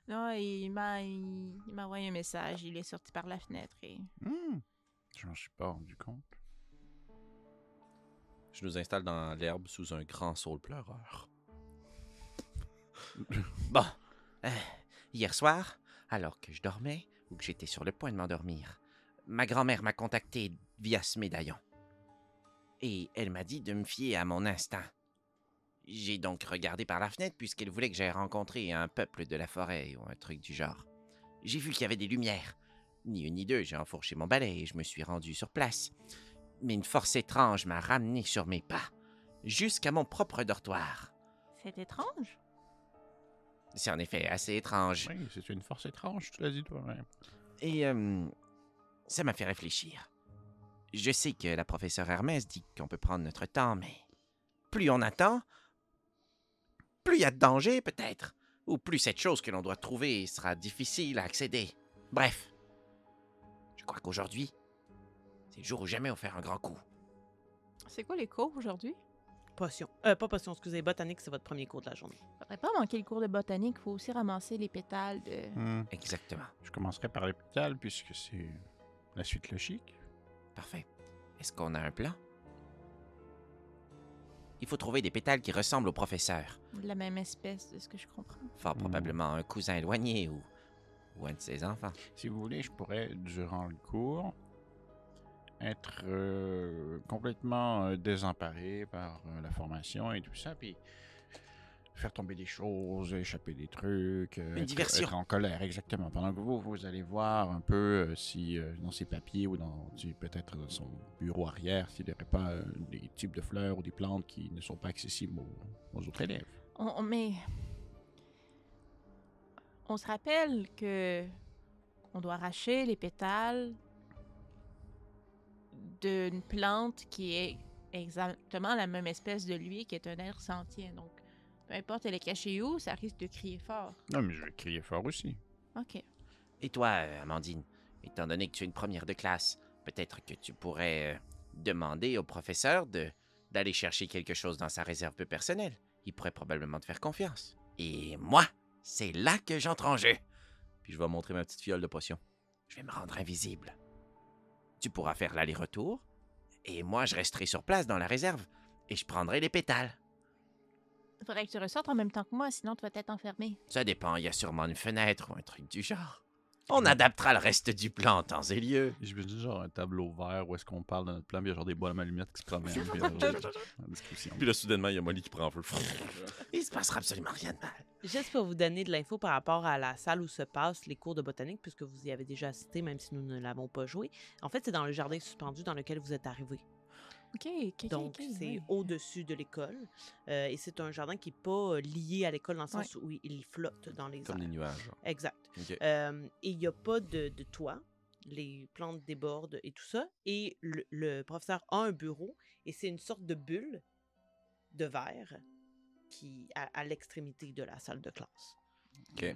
[SPEAKER 4] Non, il m'a il, il m'a envoyé un message. Il est sorti par la fenêtre et.
[SPEAKER 3] Hmm. Je m'en suis pas rendu compte.
[SPEAKER 6] Je nous installe dans l'herbe sous un grand saule pleureur. <laughs>
[SPEAKER 1] Bon. Euh, hier soir, alors que je dormais ou que j'étais sur le point de m'endormir, ma grand-mère m'a contacté via ce médaillon. Et elle m'a dit de me fier à mon instinct. J'ai donc regardé par la fenêtre puisqu'elle voulait que j'aille rencontrer un peuple de la forêt ou un truc du genre. J'ai vu qu'il y avait des lumières. Ni une ni deux, j'ai enfourché mon balai et je me suis rendu sur place. Mais une force étrange m'a ramené sur mes pas, jusqu'à mon propre dortoir.
[SPEAKER 4] C'est étrange.
[SPEAKER 1] C'est en effet assez étrange.
[SPEAKER 3] Oui, c'est une force étrange, tu l'as dit toi-même.
[SPEAKER 1] Et euh, ça m'a fait réfléchir. Je sais que la professeure Hermès dit qu'on peut prendre notre temps, mais plus on attend, plus il y a de danger peut-être, ou plus cette chose que l'on doit trouver sera difficile à accéder. Bref, je crois qu'aujourd'hui, c'est le jour où jamais on fait un grand coup.
[SPEAKER 4] C'est quoi les cours aujourd'hui?
[SPEAKER 2] Potion. Euh, pas potion, excusez. Botanique, c'est votre premier cours de la journée.
[SPEAKER 4] Faudrait pas manquer le cours de botanique. Faut aussi ramasser les pétales de.
[SPEAKER 3] Hmm.
[SPEAKER 1] Exactement.
[SPEAKER 3] Je commencerai par les pétales, puisque c'est la suite logique.
[SPEAKER 1] Parfait. Est-ce qu'on a un plan? Il faut trouver des pétales qui ressemblent au professeur.
[SPEAKER 4] de la même espèce, de ce que je comprends.
[SPEAKER 1] Fort
[SPEAKER 3] Hmm.
[SPEAKER 1] probablement un cousin éloigné ou, ou un de ses enfants.
[SPEAKER 3] Si vous voulez, je pourrais, durant le cours, être euh, complètement euh, désemparé par euh, la formation et tout ça, puis faire tomber des choses, échapper des trucs. euh,
[SPEAKER 1] Une
[SPEAKER 3] être-
[SPEAKER 1] diversion.
[SPEAKER 3] Être en colère, exactement. Pendant que vous, vous allez voir un peu euh, si euh, dans ses papiers ou dans peut-être dans son bureau arrière, s'il n'y aurait pas des types de fleurs ou des plantes qui ne sont pas accessibles aux, aux autres élèves.
[SPEAKER 4] On, mais. On se rappelle que. On doit arracher les pétales d'une plante qui est exactement la même espèce de lui, qui est un être sentient. Donc, peu importe elle est cachée où, ça risque de crier fort.
[SPEAKER 3] Non, mais je vais crier fort aussi.
[SPEAKER 4] OK.
[SPEAKER 1] Et toi, euh, Amandine, étant donné que tu es une première de classe, peut-être que tu pourrais euh, demander au professeur de d'aller chercher quelque chose dans sa réserve peu personnelle. Il pourrait probablement te faire confiance. Et moi, c'est là que j'entre en jeu.
[SPEAKER 6] Puis je vais montrer ma petite fiole de potion.
[SPEAKER 1] Je vais me rendre invisible. Tu pourras faire l'aller-retour, et moi, je resterai sur place dans la réserve, et je prendrai les pétales.
[SPEAKER 4] Faudrait que tu ressortes en même temps que moi, sinon tu vas être enfermé.
[SPEAKER 1] Ça dépend, il y a sûrement une fenêtre ou un truc du genre. On adaptera le reste du plan en temps et lieu.
[SPEAKER 3] Je me dis genre un tableau vert où est-ce qu'on parle de notre plan, puis il y a genre des bois à allumettes qui se promènent. puis, en description. <laughs>
[SPEAKER 6] Puis là, soudainement, il y a Molly qui prend feu. <laughs>
[SPEAKER 1] Il se passera absolument rien de mal.
[SPEAKER 2] Juste pour vous donner de l'info par rapport à la salle où se passent les cours de botanique, puisque vous y avez déjà assisté, même si nous ne l'avons pas joué. En fait, c'est dans le jardin suspendu dans lequel vous êtes arrivé.
[SPEAKER 4] OK, OK, OK,
[SPEAKER 2] Donc, c'est au-dessus de l'école. Euh, et c'est un jardin qui n'est pas lié à l'école dans le sens où il flotte dans les
[SPEAKER 6] Comme
[SPEAKER 2] airs.
[SPEAKER 6] des nuages.
[SPEAKER 2] Exact. Euh, et il n'y a pas de, de toit. Les plantes débordent et tout ça. Et le, le professeur a un bureau et c'est une sorte de bulle de verre qui à, à l'extrémité de la salle de classe.
[SPEAKER 6] Ok.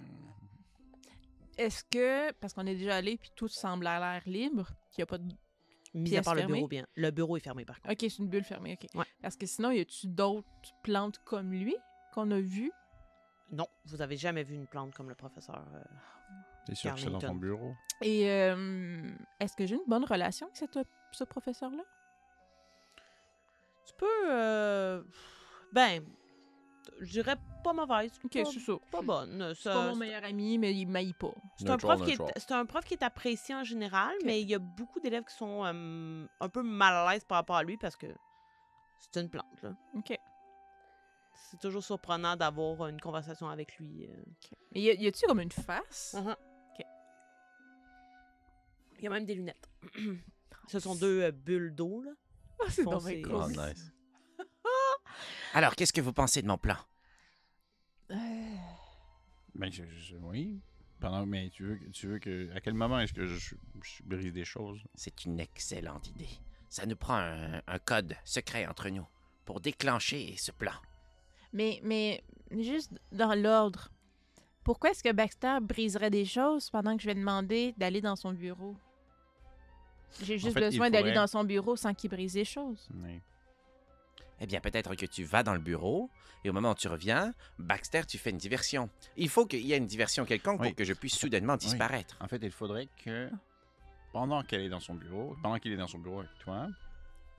[SPEAKER 4] Est-ce que, parce qu'on est déjà allé puis tout semble à l'air libre, qu'il n'y a pas de
[SPEAKER 2] Mis à le bureau, bien. Le bureau est fermé par contre.
[SPEAKER 4] OK, c'est une bulle fermée, OK.
[SPEAKER 2] Ouais.
[SPEAKER 4] Parce que sinon, y a-tu d'autres plantes comme lui qu'on a vues?
[SPEAKER 2] Non, vous avez jamais vu une plante comme le professeur. euh,
[SPEAKER 3] C'est sûr que c'est dans ton bureau.
[SPEAKER 4] Et euh, est-ce que j'ai une bonne relation avec cette- ce professeur-là?
[SPEAKER 2] Tu peux. euh, Ben, je dirais pas mauvaise.
[SPEAKER 4] OK,
[SPEAKER 2] pas,
[SPEAKER 4] c'est ça.
[SPEAKER 2] pas bonne.
[SPEAKER 4] C'est pas mon meilleur ami, mais il m'aille pas.
[SPEAKER 2] C'est un, prof qui est, c'est un prof qui est apprécié en général, mais il y a beaucoup d'élèves qui sont euh, un peu mal à l'aise par rapport à lui parce que c'est une plante. Là.
[SPEAKER 4] OK.
[SPEAKER 2] C'est toujours surprenant d'avoir une conversation avec lui. euh.
[SPEAKER 4] Mais y a- y a-tu comme une face?
[SPEAKER 2] Mhm. Il y a même des lunettes. <clears throat> Ce sont deux euh, bulles d'eau, là.
[SPEAKER 4] Ah, c'est
[SPEAKER 1] Oh,
[SPEAKER 4] cool.
[SPEAKER 1] nice.
[SPEAKER 5] Alors, qu'est-ce que vous pensez de mon plan?
[SPEAKER 4] Euh,
[SPEAKER 3] Ben, je, je- oui. Pendant, mais tu veux, que- tu veux que. À quel moment est-ce que je, je brise des choses?
[SPEAKER 5] C'est une excellente idée. Ça nous prend un, un code secret entre nous pour déclencher ce plan.
[SPEAKER 4] Mais, mais juste dans l'ordre, pourquoi est-ce que Baxter briserait des choses pendant que je vais demander d'aller dans son bureau? J'ai juste
[SPEAKER 3] fait,
[SPEAKER 4] besoin d'aller dans son bureau sans qu'il brise des choses.
[SPEAKER 3] Oui.
[SPEAKER 5] Eh bien, peut-être que tu vas dans le bureau et au moment où tu reviens, Baxter, tu fais une diversion. Il faut qu'il y ait une diversion quelconque
[SPEAKER 3] Oui.
[SPEAKER 5] pour que je puisse soudainement disparaître.
[SPEAKER 3] En fait, il faudrait que pendant qu'elle est dans son bureau, pendant qu'il est dans son bureau avec toi,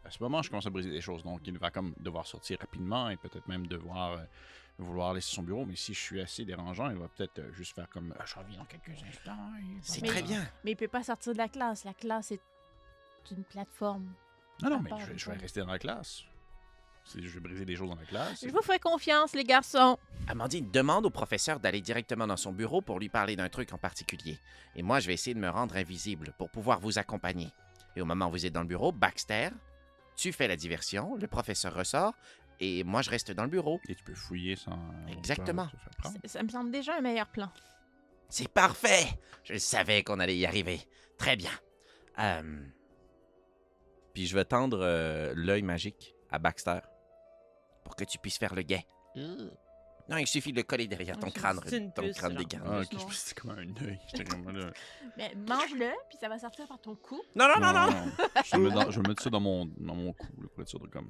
[SPEAKER 3] à ce moment, je commence à briser des choses. Donc, il va comme devoir sortir rapidement et peut-être même devoir euh, vouloir laisser son bureau. Mais si je suis assez dérangeant, il va peut-être euh, juste faire comme Ah, je reviens dans quelques instants.
[SPEAKER 5] C'est
[SPEAKER 4] Mais-
[SPEAKER 5] très bien.
[SPEAKER 4] Mais il peut pas sortir de la classe. La classe est une plateforme.
[SPEAKER 3] Non, non, mais je je vais rester dans la classe. Vais briser des choses dans la classe.
[SPEAKER 4] Je vous fais confiance, les garçons.
[SPEAKER 5] Amandine demande au professeur d'aller directement dans son bureau pour lui parler d'un truc en particulier. Et moi, je vais essayer de me rendre invisible pour pouvoir vous accompagner. Et au moment où vous êtes dans le bureau, Baxter, tu fais la diversion, le professeur ressort, et moi, je reste dans le bureau.
[SPEAKER 3] Et tu peux fouiller sans.
[SPEAKER 5] Exactement.
[SPEAKER 4] ça me semble déjà un meilleur plan.
[SPEAKER 5] C'est parfait! Je savais qu'on allait y arriver. Très bien. Euh,
[SPEAKER 1] Puis je vais tendre euh, l'œil magique à Baxter.
[SPEAKER 5] Pour que tu puisses faire le guet. Non, il suffit de le coller derrière ton crâne,
[SPEAKER 2] c'est une
[SPEAKER 5] ton
[SPEAKER 2] puce,
[SPEAKER 5] crâne dégarni.
[SPEAKER 3] Ah, ok, je pensais comme un œil. <laughs>
[SPEAKER 4] Mais mange-le, puis ça va sortir par ton cou.
[SPEAKER 5] Non, non, non, non!
[SPEAKER 3] Je vais mettre ça dans mon, dans mon cou, là, pour être sûr de comme.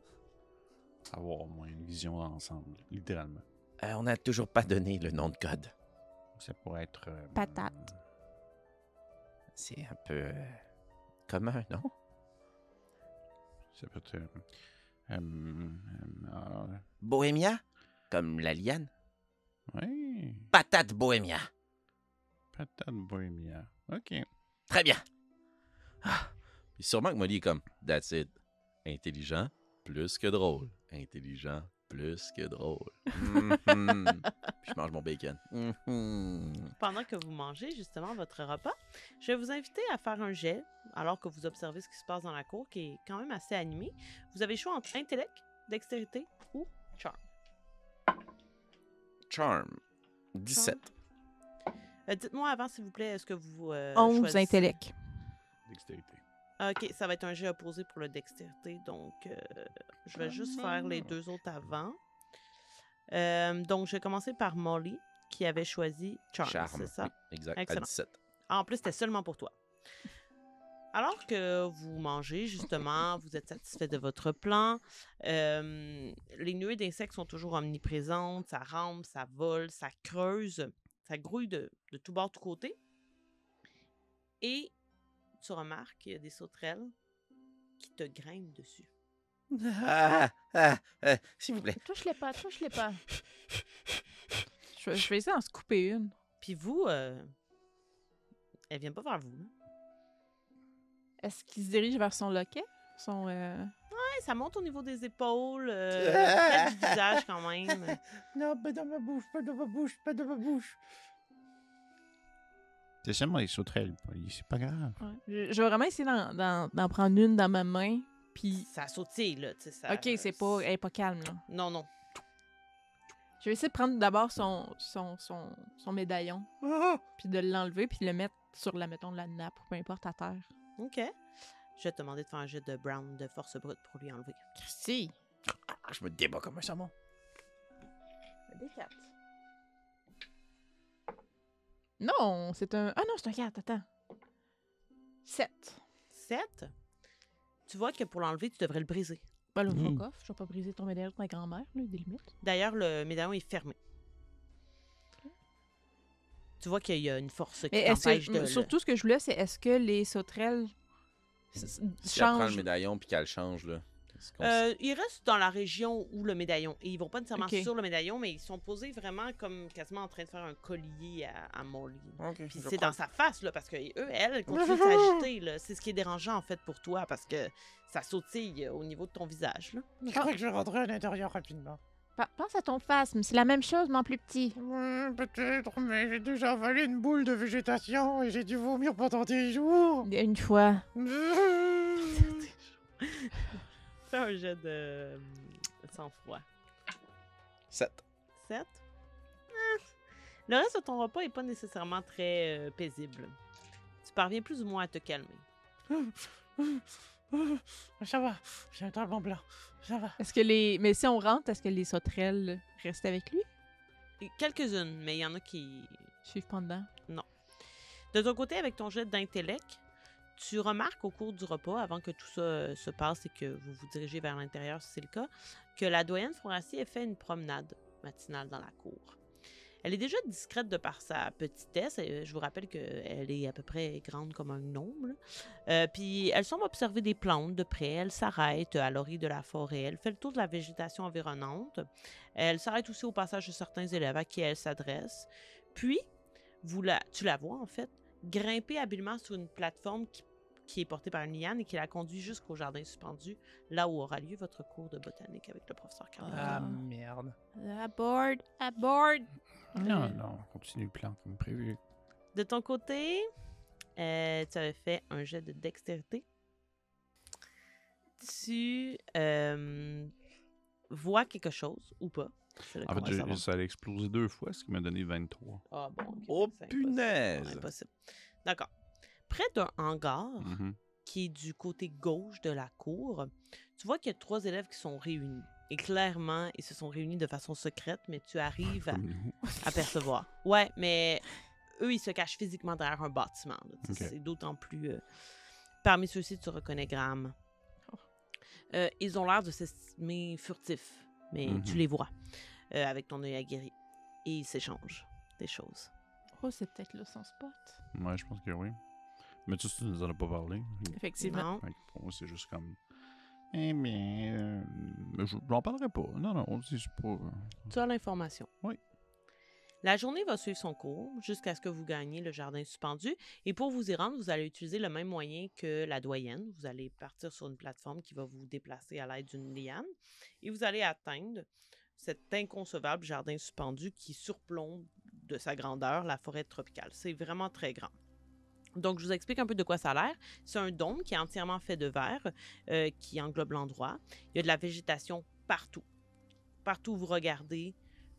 [SPEAKER 3] Avoir au moins une vision d'ensemble, littéralement.
[SPEAKER 5] Euh, on n'a toujours pas donné le nom de code.
[SPEAKER 3] Ça pourrait être. euh,
[SPEAKER 4] Patate.
[SPEAKER 5] C'est un peu euh, commun, non?
[SPEAKER 3] Ça peut être. Ah,
[SPEAKER 5] Bohémia? Comme la liane?
[SPEAKER 3] oui.
[SPEAKER 5] Patate Bohémia.
[SPEAKER 3] Patate bohémia. Ok.
[SPEAKER 5] Très bien.
[SPEAKER 1] Puis sûrement que Molly est comme That's it. Intelligent, plus que drôle. Intelligent, plus que drôle. Mhm. Puis je mange mon bacon. Mhm.
[SPEAKER 2] Pendant que vous mangez justement votre repas, je vais vous inviter à faire un jet alors que vous observez ce qui se passe dans la cour qui est quand même assez animé. Vous avez le choix entre intellect, dextérité ou charm.
[SPEAKER 1] Charm. 17.
[SPEAKER 2] Euh, Dites-moi avant, s'il vous plaît, est-ce que vous. Euh,
[SPEAKER 4] 11
[SPEAKER 2] choisissez-
[SPEAKER 4] intellect.
[SPEAKER 3] Dextérité.
[SPEAKER 2] Ok, ça va être un jet opposé pour le dextérité, donc euh, je vais juste faire les deux autres avant. Euh, donc, je vais commencer par Molly, qui avait choisi Charm,
[SPEAKER 1] Charm.
[SPEAKER 2] c'est ça?
[SPEAKER 1] Oui, exact.
[SPEAKER 2] Excellent.
[SPEAKER 1] À 17.
[SPEAKER 2] Ah, En plus, c'était seulement pour toi. Alors que vous mangez, justement, <laughs> vous êtes satisfait de votre plan. euh, les nuées d'insectes sont toujours omniprésentes. Ça rampe, ça vole, ça creuse, ça grouille de, de tous bords, tous côtés. Et tu remarques qu'il y a des sauterelles qui te grimpent dessus.
[SPEAKER 5] Ah, ah, ah, S'il vous plaît.
[SPEAKER 4] Touche-les pas, touche-les pas. Je, vais- je vais essayer d'en se couper une.
[SPEAKER 2] Puis vous, euh, elles viennent pas vers vous.
[SPEAKER 4] Est-ce qu'il se dirige vers son loquet? Son, euh,
[SPEAKER 2] Ouais, ça monte au niveau des épaules, euh, <laughs> près du visage quand même.
[SPEAKER 3] Non, pas dans ma bouche, pas dans ma bouche, pas dans ma bouche. C'est seulement les sauterelles, c'est pas grave.
[SPEAKER 4] ouais. Je, je vais vraiment essayer d'en, prendre une dans ma main. Puis,
[SPEAKER 2] Ça sautille, là, tu sais. ça-
[SPEAKER 4] ok, c'est pas, elle est pas calme, là.
[SPEAKER 2] Non, non.
[SPEAKER 4] Je vais essayer de prendre d'abord son, son, son, son médaillon, puis de l'enlever, puis de le mettre sur la, mettons, la nappe, ou peu importe, à terre.
[SPEAKER 2] OK. Je vais te demander de faire un jet de Brown de force brute pour lui enlever.
[SPEAKER 4] Christy!
[SPEAKER 5] Ah, Je me débat comme un saumon.
[SPEAKER 4] Des 4. Non, c'est un... Ah non, c'est un 4, attends. 7.
[SPEAKER 2] 7. Tu vois que pour l'enlever, tu devrais le briser.
[SPEAKER 4] Ben là,
[SPEAKER 3] Mm.
[SPEAKER 4] fuck off, je vais pas briser ton médaillon de ma grand-mère, là, des limites.
[SPEAKER 2] D'ailleurs, le médaillon est fermé. Tu vois qu'il y a une force qui
[SPEAKER 4] Mais est-ce
[SPEAKER 2] t'empêche
[SPEAKER 4] que,
[SPEAKER 2] de... le-
[SPEAKER 4] surtout, ce que je voulais, c'est est-ce que les sauterelles s- s-
[SPEAKER 1] Si elle prend le
[SPEAKER 4] changent...
[SPEAKER 1] médaillon puis qu'elle change, là.
[SPEAKER 2] Euh, ils restent dans la région où le médaillon. Et ils vont pas nécessairement sur le médaillon, mais ils sont posés vraiment comme quasiment en train de faire un collier à, à Molly. Puis c'est dans sa face, là, parce que eux, elle, <laughs> elle continue de s'agiter, là. C'est ce qui est dérangeant, en fait, pour toi, parce que ça sautille euh, au niveau de ton visage, là.
[SPEAKER 7] Je crois que je vais rentrer à l'intérieur rapidement.
[SPEAKER 4] Pense à ton phasme, c'est la même chose, mais en plus petit.
[SPEAKER 3] Ouais, peut-être, mais j'ai déjà avalé une boule de végétation et j'ai dû vomir pendant des jours.
[SPEAKER 4] Une fois. <laughs> <laughs>
[SPEAKER 2] Fais un jet de euh, sang-froid.
[SPEAKER 1] 7.
[SPEAKER 2] 7. Le reste de ton repas est pas nécessairement très euh, paisible. Tu parviens plus ou moins à te calmer. <laughs>
[SPEAKER 3] Ça va, j'ai un talon blanc. Ça va.
[SPEAKER 4] Est-ce que les. Mais si on rentre, est-ce que les sauterelles restent avec lui?
[SPEAKER 2] Quelques-unes, mais il y en a qui...
[SPEAKER 4] Suivent pas dedans.
[SPEAKER 2] De ton côté, avec ton jet d'intellect, tu remarques au cours du repas, avant que tout ça euh, se passe et que vous vous dirigez vers l'intérieur si c'est le cas, que la doyenne Forassi a fait une promenade matinale dans la cour. Elle est déjà discrète de par sa petitesse. et je vous rappelle qu'elle est à peu près grande comme un gnome. Euh, Puis elle semble observer des plantes de près. Elle s'arrête à l'orée de la forêt. Elle fait le tour de la végétation environnante. Elle s'arrête aussi au passage de certains élèves à qui elle s'adresse. Puis, tu la vois en fait grimper habilement sur une plateforme qui, qui est portée par une liane et qui la conduit jusqu'au jardin suspendu, là où aura lieu votre cours de botanique avec le professeur Carlin.
[SPEAKER 7] Ah,
[SPEAKER 4] Ah.
[SPEAKER 7] merde.
[SPEAKER 4] Abord! Abord!
[SPEAKER 3] Non, non, continue le plan comme prévu.
[SPEAKER 2] De ton côté, euh, tu avais fait un jet de dextérité. Tu euh, vois quelque chose ou pas?
[SPEAKER 3] En fait, ça a explosé deux fois, ce qui m'a donné 23.
[SPEAKER 2] Ah bon. ok,
[SPEAKER 1] Oh, punaise!
[SPEAKER 2] C'est impossible. D'accord. Près d'un hangar,
[SPEAKER 3] Mhm.
[SPEAKER 2] qui est du côté gauche de la cour, tu vois qu'il y a trois élèves qui sont réunis. Et clairement, ils se sont réunis de façon secrète, mais tu arrives à, percevoir. Ouais, mais eux, ils se cachent physiquement derrière un bâtiment. C'est d'autant plus... euh, Parmi ceux-ci, tu reconnais Graham. Euh, ils ont l'air de s'estimer furtifs, mais tu
[SPEAKER 3] Mhm.
[SPEAKER 2] les vois euh, avec ton œil aguerri. Et ils s'échangent des choses.
[SPEAKER 4] Oh, c'est peut-être là son spot.
[SPEAKER 3] Ouais, je pense que oui. Mais tu sais, tu nous en as pas parlé.
[SPEAKER 4] Effectivement.
[SPEAKER 3] Pour moi, c'est juste comme. Eh bien. euh, mais je n'en parlerai pas. Non, non, on dit c'est pas. euh,
[SPEAKER 2] Tu as l'information.
[SPEAKER 3] Oui.
[SPEAKER 2] La journée va suivre son cours jusqu'à ce que vous gagniez le jardin suspendu. Et pour vous y rendre, vous allez utiliser le même moyen que la doyenne. Vous allez partir sur une plateforme qui va vous déplacer à l'aide d'une liane. Et vous allez atteindre cet inconcevable jardin suspendu qui surplombe de sa grandeur la forêt tropicale. C'est vraiment très grand. Donc, je vous explique un peu de quoi ça a l'air. C'est un dôme qui est entièrement fait de verre, euh, qui englobe l'endroit. Il y a de la végétation partout. Partout où vous regardez,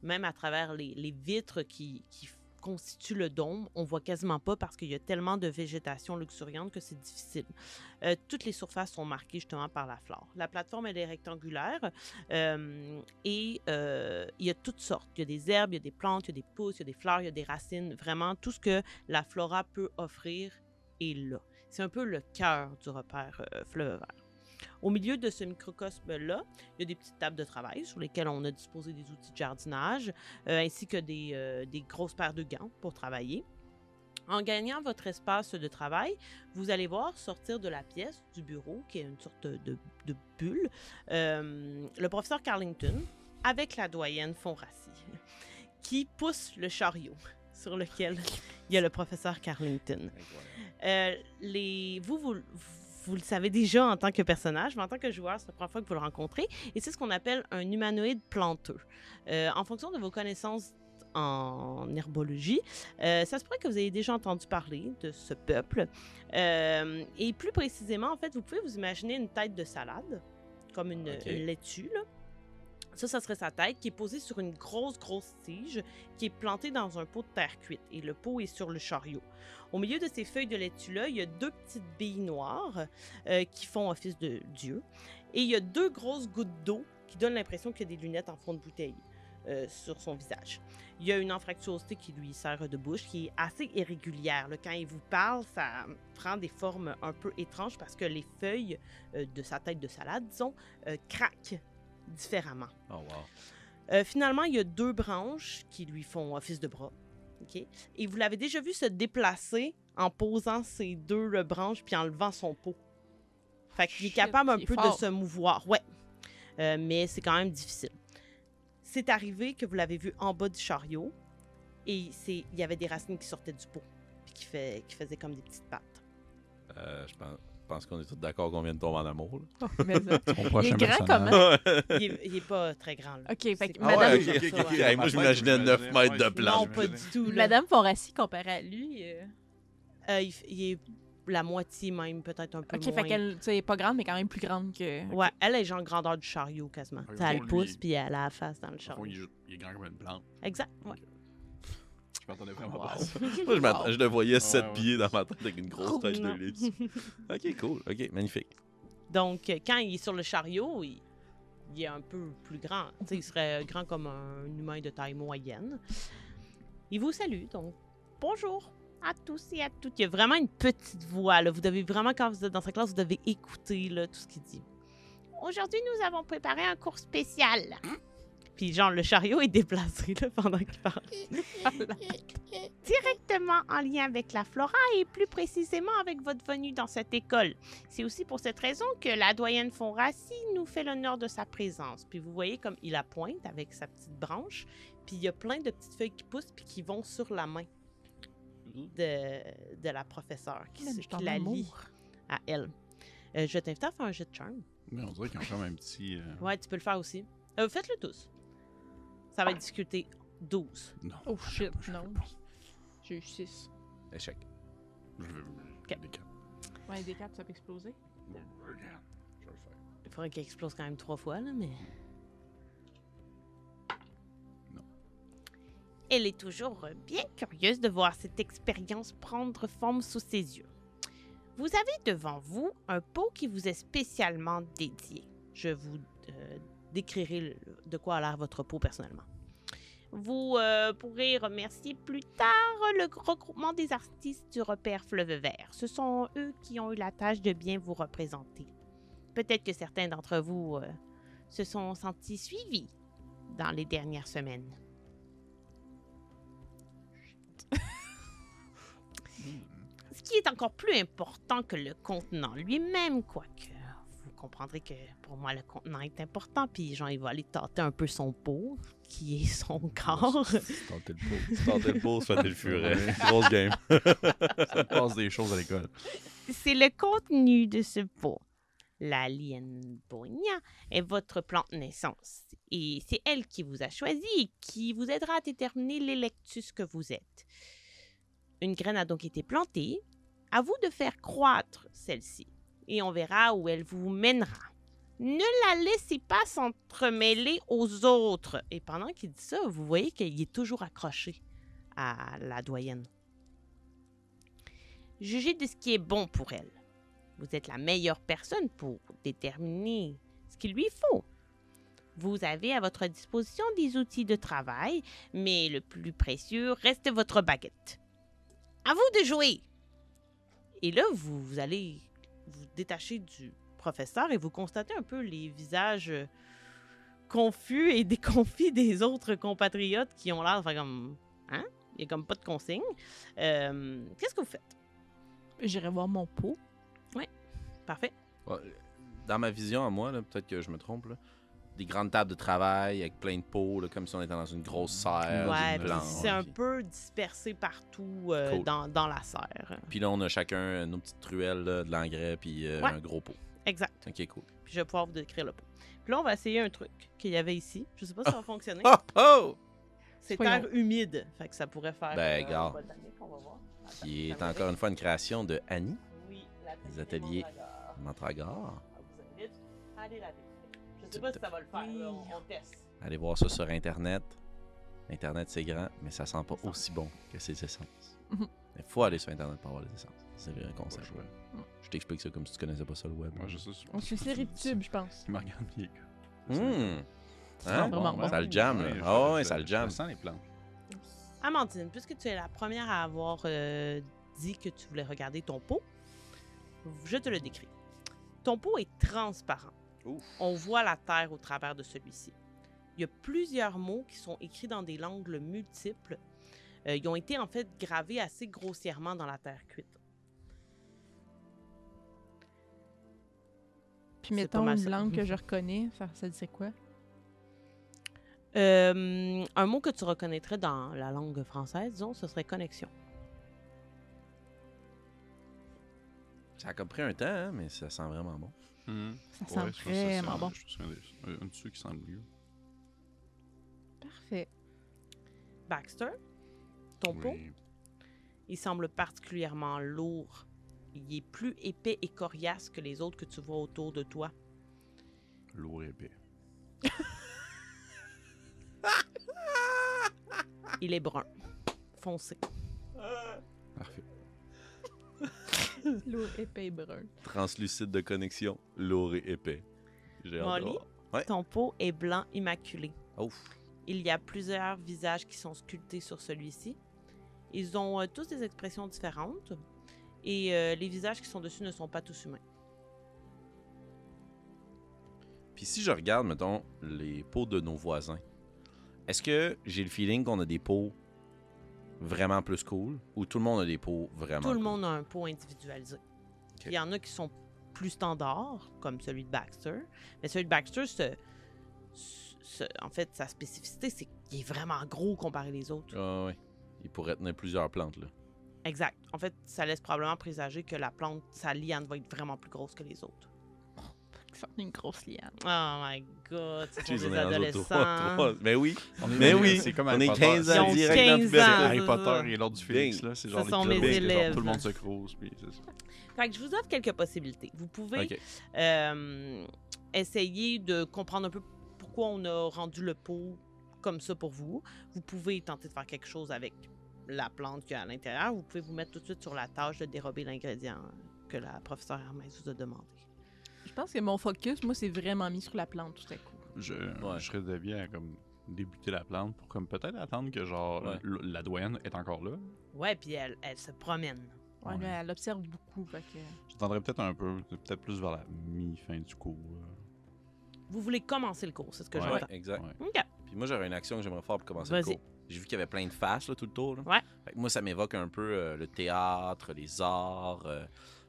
[SPEAKER 2] même à travers les, vitres qui, qui constituent le dôme, on voit quasiment pas parce qu'il y a tellement de végétation luxuriante que c'est difficile. Euh, toutes les surfaces sont marquées justement par la flore. La plateforme, elle est rectangulaire euh, et euh, il y a toutes sortes. Il y a des herbes, il y a des plantes, il y a des pousses, il y a des fleurs, il y a des racines. Vraiment, tout ce que la flora peut offrir est là. C'est un peu le cœur du repère fleuve vert. Au milieu de ce microcosme-là, il y a des petites tables de travail sur lesquelles on a disposé des outils de jardinage, euh, ainsi que des, euh, des grosses paires de gants pour travailler. En gagnant votre espace de travail, vous allez voir sortir de la pièce, du bureau, qui est une sorte de, de- de bulle, euh, le professeur Carlington avec la doyenne Fonrassi, qui pousse le chariot sur lequel il y a le professeur Carlington. Euh, les, vous, vous, vous le savez déjà en tant que personnage, mais en tant que joueur, c'est la première fois que vous le rencontrez. Et c'est ce qu'on appelle un humanoïde planteux. Euh, en fonction de vos connaissances en herbologie, euh, ça se pourrait que vous ayez déjà entendu parler de ce peuple. Euh, et plus précisément, en fait, vous pouvez vous imaginer une tête de salade, comme une,
[SPEAKER 1] Ok.
[SPEAKER 2] une laitue, là. Ça, ça serait sa tête qui est posée sur une grosse, grosse tige qui est plantée dans un pot de terre cuite. Et le pot est sur le chariot. Au milieu de ces feuilles de laitue-là, il y a deux petites billes noires euh, qui font office de Dieu. Et il y a deux grosses gouttes d'eau qui donnent l'impression qu'il y a des lunettes en fond de bouteille euh, sur son visage. Il y a une anfractuosité qui lui sert de bouche qui est assez irrégulière. Quand il vous parle, ça prend des formes un peu étranges parce que les feuilles euh, de sa tête de salade, disons, euh, craquent différemment.
[SPEAKER 1] Oh, wow.
[SPEAKER 2] Euh, finalement, il y a deux branches qui lui font office de bras. OK? Et vous l'avez déjà vu se déplacer en posant ses deux branches puis en levant son pot. Fait qu'il est capable un peu
[SPEAKER 4] fort.
[SPEAKER 2] de se mouvoir. Ouais. Euh, mais c'est quand même difficile. C'est arrivé que vous l'avez vu en bas du chariot et c'est il y avait des racines qui sortaient du pot puis qui, fait, qui faisaient comme des petites pattes.
[SPEAKER 1] Euh, je pense. Pense qu'on est tous d'accord qu'on vient de tomber en amour. là.
[SPEAKER 4] Mais ça.
[SPEAKER 3] Ton prochain
[SPEAKER 4] grand
[SPEAKER 3] personnage.
[SPEAKER 2] Il est, il est pas très grand, là.
[SPEAKER 4] OK, fait que
[SPEAKER 1] Ah
[SPEAKER 4] Madame,
[SPEAKER 1] ouais, ok, ok, ok. Hey, moi, je m'imaginais 9 mètres de plan.
[SPEAKER 2] Non, pas du tout, là.
[SPEAKER 4] Madame Forassi, comparé à lui... euh,
[SPEAKER 2] Euh, il, il est la moitié même, peut-être un peu
[SPEAKER 4] OK,
[SPEAKER 2] moins.
[SPEAKER 4] fait qu'elle, est pas grande, mais quand même plus grande que...
[SPEAKER 2] Ouais, elle est genre grandeur du chariot, quasiment. Elle pousse,
[SPEAKER 3] il-
[SPEAKER 2] puis elle a la face dans le chariot.
[SPEAKER 3] il, est il est grand comme une plante.
[SPEAKER 2] Exact, ouais.
[SPEAKER 3] Je m'attendais vraiment
[SPEAKER 1] Wow.
[SPEAKER 3] pas à ça. <laughs>
[SPEAKER 1] Moi, je, le voyais 7
[SPEAKER 3] ouais.
[SPEAKER 1] pieds dans ma tête avec une grosse tache de lait. <laughs> Ok, cool. Ok, magnifique.
[SPEAKER 2] Donc, euh, quand il est sur le chariot, il, il est un peu plus grand. Tu sais, il serait grand comme un humain de taille moyenne. Il vous salue, donc bonjour à tous et à toutes. Il y a vraiment une petite voix. Là. Vous devez vraiment, quand vous êtes dans sa classe, vous devez écouter là, tout ce qu'il dit. Aujourd'hui, nous avons préparé un cours spécial. Puis, genre, le chariot est déplacé là, pendant qu'il parle. <laughs> Directement en lien avec la flora et plus précisément avec votre venue dans cette école. C'est aussi pour cette raison que la doyenne Fonrassi nous fait l'honneur de sa présence. Puis vous voyez comme il la pointe avec sa petite branche, puis il y a plein de petites feuilles qui poussent puis qui vont sur la main de, de la professeure qui, se- la lit à elle. Euh, je vais t'inviter à faire un jet de charme.
[SPEAKER 3] Mais on dirait qu'ils ont comme un petit. euh,
[SPEAKER 2] Ouais, tu peux le faire aussi. Euh, Faites-le tous. Ça va être discuté 12.
[SPEAKER 3] Non.
[SPEAKER 4] Oh shit, non. J'ai eu 6.
[SPEAKER 1] Échec.
[SPEAKER 3] Je veux.
[SPEAKER 2] Ok.
[SPEAKER 3] des quatre.
[SPEAKER 4] Ouais, des 4, ça peut exploser.
[SPEAKER 3] Bon, regarde. Je vais le faire.
[SPEAKER 2] Il faudrait qu'il explose quand même trois fois, là, mais...
[SPEAKER 3] Non.
[SPEAKER 2] Elle est toujours bien curieuse de voir cette expérience prendre forme sous ses yeux. Vous avez devant vous un pot qui vous est spécialement dédié. Je vous euh, décrirai le- de quoi a l'air votre pot personnellement. Vous euh, pourrez remercier plus tard le regroupement des artistes du repère Fleuve Vert. Ce sont eux qui ont eu la tâche de bien vous représenter. Peut-être que certains d'entre vous euh, se sont sentis suivis dans les dernières semaines. Ce qui est encore plus important que le contenant lui-même, quoique comprendrez que pour moi le contenant est important, puis genre il va aller tâter un peu son pot, qui est son corps.
[SPEAKER 3] Tenter le pot.
[SPEAKER 1] Tenter le pot, se faire le furet. <laughs> Grosse game.
[SPEAKER 3] Ça te passe des choses à l'école.
[SPEAKER 2] C'est le contenu de ce pot. La lienbonia est votre plante naissance et c'est elle qui vous a choisi et qui vous aidera à déterminer l'électus que vous êtes. Une graine a donc été plantée. À vous de faire croître celle-ci et on verra où elle vous mènera. Ne la laissez pas s'entremêler aux autres. Et pendant qu'il dit ça, vous voyez qu'il est toujours accroché à la doyenne. Jugez de ce qui est bon pour elle. Vous êtes la meilleure personne pour déterminer ce qu'il lui faut. Vous avez à votre disposition des outils de travail, mais le plus précieux reste votre baguette. À vous de jouer. Et là, vous, vous allez détacher du professeur et vous constatez un peu les visages euh, confus et <laughs> déconfits des autres compatriotes qui ont l'air de faire comme... Hein? Il n'y a comme pas de consigne. Euh, Qu'est-ce que vous faites?
[SPEAKER 4] J'irai voir mon pot.
[SPEAKER 2] Parfait.
[SPEAKER 1] Ouais, Dans ma vision à moi, là, peut-être que je me trompe, là, des grandes tables de travail avec plein de pots, là, comme si on était dans une grosse serre.
[SPEAKER 2] ouais, c'est un
[SPEAKER 1] puis-
[SPEAKER 2] peu dispersé partout euh,
[SPEAKER 1] Cool.
[SPEAKER 2] dans, dans la serre.
[SPEAKER 1] Puis là, on a chacun euh, nos petites truelles, là, de l'engrais, puis euh,
[SPEAKER 2] Ouais.
[SPEAKER 1] un gros pot.
[SPEAKER 2] Exact.
[SPEAKER 1] Ok, cool.
[SPEAKER 2] Puis je vais pouvoir vous décrire le pot. Puis là, on va essayer un truc qu'il y avait ici. Je sais pas si ça va <laughs> fonctionner.
[SPEAKER 1] Oh, oh!
[SPEAKER 2] C'est terre humide. Fait que ça pourrait faire.
[SPEAKER 1] Ben,
[SPEAKER 2] euh, botanique, on va voir. Attends,
[SPEAKER 1] Qui est encore une fois une création de Annie,
[SPEAKER 2] Oui, la
[SPEAKER 1] Les ateliers.
[SPEAKER 2] On vous invite à aller la découvrir. Je sais pas si ça va le faire. là, on, on teste.
[SPEAKER 1] Allez voir ça sur Internet. Internet, c'est grand, mais ça sent pas aussi bon que ses essences. <laughs> Il faut aller sur Internet pour avoir les essences. C'est le concept.
[SPEAKER 3] choix.
[SPEAKER 1] Je t'explique ça comme si tu connaissais pas ça le web.
[SPEAKER 3] Moi, je sais.
[SPEAKER 4] On se fait série de tubes, je pense.
[SPEAKER 3] Il est comme-
[SPEAKER 1] Hum. Hein?
[SPEAKER 4] bon.
[SPEAKER 1] Ça le jam, là.
[SPEAKER 3] Ouais,
[SPEAKER 1] Ah ouais, ça le jam.
[SPEAKER 3] Je sens les plantes.
[SPEAKER 2] Amandine, puisque tu es la première à avoir euh, dit que tu voulais regarder ton pot, je te le décris. Ton pot est transparent.
[SPEAKER 1] Ouf.
[SPEAKER 2] On voit la terre au travers de celui-ci. Il y a plusieurs mots qui sont écrits dans des langues multiples. Euh, ils ont été en fait gravés assez grossièrement dans la terre cuite.
[SPEAKER 4] Puis mettons
[SPEAKER 2] mal
[SPEAKER 4] une langue que je reconnais, ça, ça dit quoi?
[SPEAKER 2] Euh, un mot que tu reconnaîtrais dans la langue française, disons, ce serait connexion.
[SPEAKER 1] Ça a comme pris un temps, hein, mais ça sent vraiment bon.
[SPEAKER 4] Ça sent
[SPEAKER 3] Ouais,
[SPEAKER 4] vraiment
[SPEAKER 3] ça-
[SPEAKER 4] bon.
[SPEAKER 3] Je un, de ceux qui semble mieux.
[SPEAKER 4] Parfait.
[SPEAKER 2] Baxter, ton pot,
[SPEAKER 3] Oui.
[SPEAKER 2] il semble particulièrement lourd. Il est plus épais et coriace que les autres que tu vois autour de toi.
[SPEAKER 3] Lourd et épais.
[SPEAKER 2] Il est brun, foncé.
[SPEAKER 3] Parfait. <laughs>
[SPEAKER 4] Lourd, épais, brun.
[SPEAKER 1] Translucide de connexion, lourd et épais. J'ai
[SPEAKER 2] Molly?
[SPEAKER 1] Ouais.
[SPEAKER 2] Ton pot est blanc immaculé.
[SPEAKER 1] Ouf.
[SPEAKER 2] Il y a plusieurs visages qui sont sculptés sur celui-ci. Ils ont euh, tous des expressions différentes et euh, les visages qui sont dessus ne sont pas tous humains.
[SPEAKER 1] Puis si je regarde, mettons, les pots de nos voisins, est-ce que j'ai le feeling qu'on a des pots vraiment plus cool ou tout le monde a des pots vraiment
[SPEAKER 2] Tout le
[SPEAKER 1] cool?
[SPEAKER 2] monde a un pot individualisé. Il y en a qui sont plus standards, comme celui de Baxter. Mais celui de Baxter, en fait, sa spécificité, c'est qu'il est vraiment gros comparé les autres.
[SPEAKER 1] Ah ouais. Il pourrait tenir plusieurs plantes, là.
[SPEAKER 2] Exact. En fait, ça laisse probablement présager que la plante, sa liane va être vraiment plus grosse que les autres.
[SPEAKER 4] Qui une grosse liane.
[SPEAKER 2] Oh my god, ce sont
[SPEAKER 1] Jeez, on
[SPEAKER 2] des adolescents.
[SPEAKER 1] trois- Mais oui. Mais oui,
[SPEAKER 3] c'est comme
[SPEAKER 1] on est
[SPEAKER 3] Potter.
[SPEAKER 1] 15
[SPEAKER 2] Ils
[SPEAKER 1] ans direct dans la
[SPEAKER 2] 15
[SPEAKER 1] poubelle.
[SPEAKER 2] ans.
[SPEAKER 3] Harry
[SPEAKER 2] c'est
[SPEAKER 3] Potter et l'ordre du Phénix,
[SPEAKER 1] Ding.
[SPEAKER 3] là. C'est
[SPEAKER 2] Ce
[SPEAKER 3] genre les
[SPEAKER 2] sont mes élèves.
[SPEAKER 3] Tout le monde se croise, puis c'est ça.
[SPEAKER 2] Fait que je vous offre quelques possibilités. Vous pouvez euh, essayer de comprendre un peu pourquoi on a rendu le pot comme ça pour vous. Vous pouvez tenter de faire quelque chose avec la plante qu'il y a à l'intérieur. Vous pouvez vous mettre tout de suite sur la tâche de dérober l'ingrédient que la professeure Hermès vous a demandé.
[SPEAKER 4] Je pense que mon focus, moi, c'est vraiment mis sur la plante tout à coup.
[SPEAKER 3] Je,
[SPEAKER 1] Ouais.
[SPEAKER 3] je serais à comme débuter la plante pour comme peut-être attendre que genre
[SPEAKER 1] Ouais.
[SPEAKER 3] la douane est encore là.
[SPEAKER 2] Ouais, puis elle, elle se promène.
[SPEAKER 4] Ouais,
[SPEAKER 3] Ouais.
[SPEAKER 4] là, elle observe beaucoup. Fait que...
[SPEAKER 3] J'attendrais peut-être un peu, peut-être plus vers la mi-fin du cours. là.
[SPEAKER 2] Vous voulez commencer le cours, c'est ce que
[SPEAKER 1] Ouais,
[SPEAKER 2] j'entends.
[SPEAKER 1] exact. Puis moi, j'aurais une action que j'aimerais faire pour commencer le
[SPEAKER 2] Vas-y.
[SPEAKER 1] cours. J'ai vu qu'il y avait plein de faces là, tout le tour. là.
[SPEAKER 2] Ouais.
[SPEAKER 1] Fait que moi, ça m'évoque un peu euh, le théâtre, les arts. euh.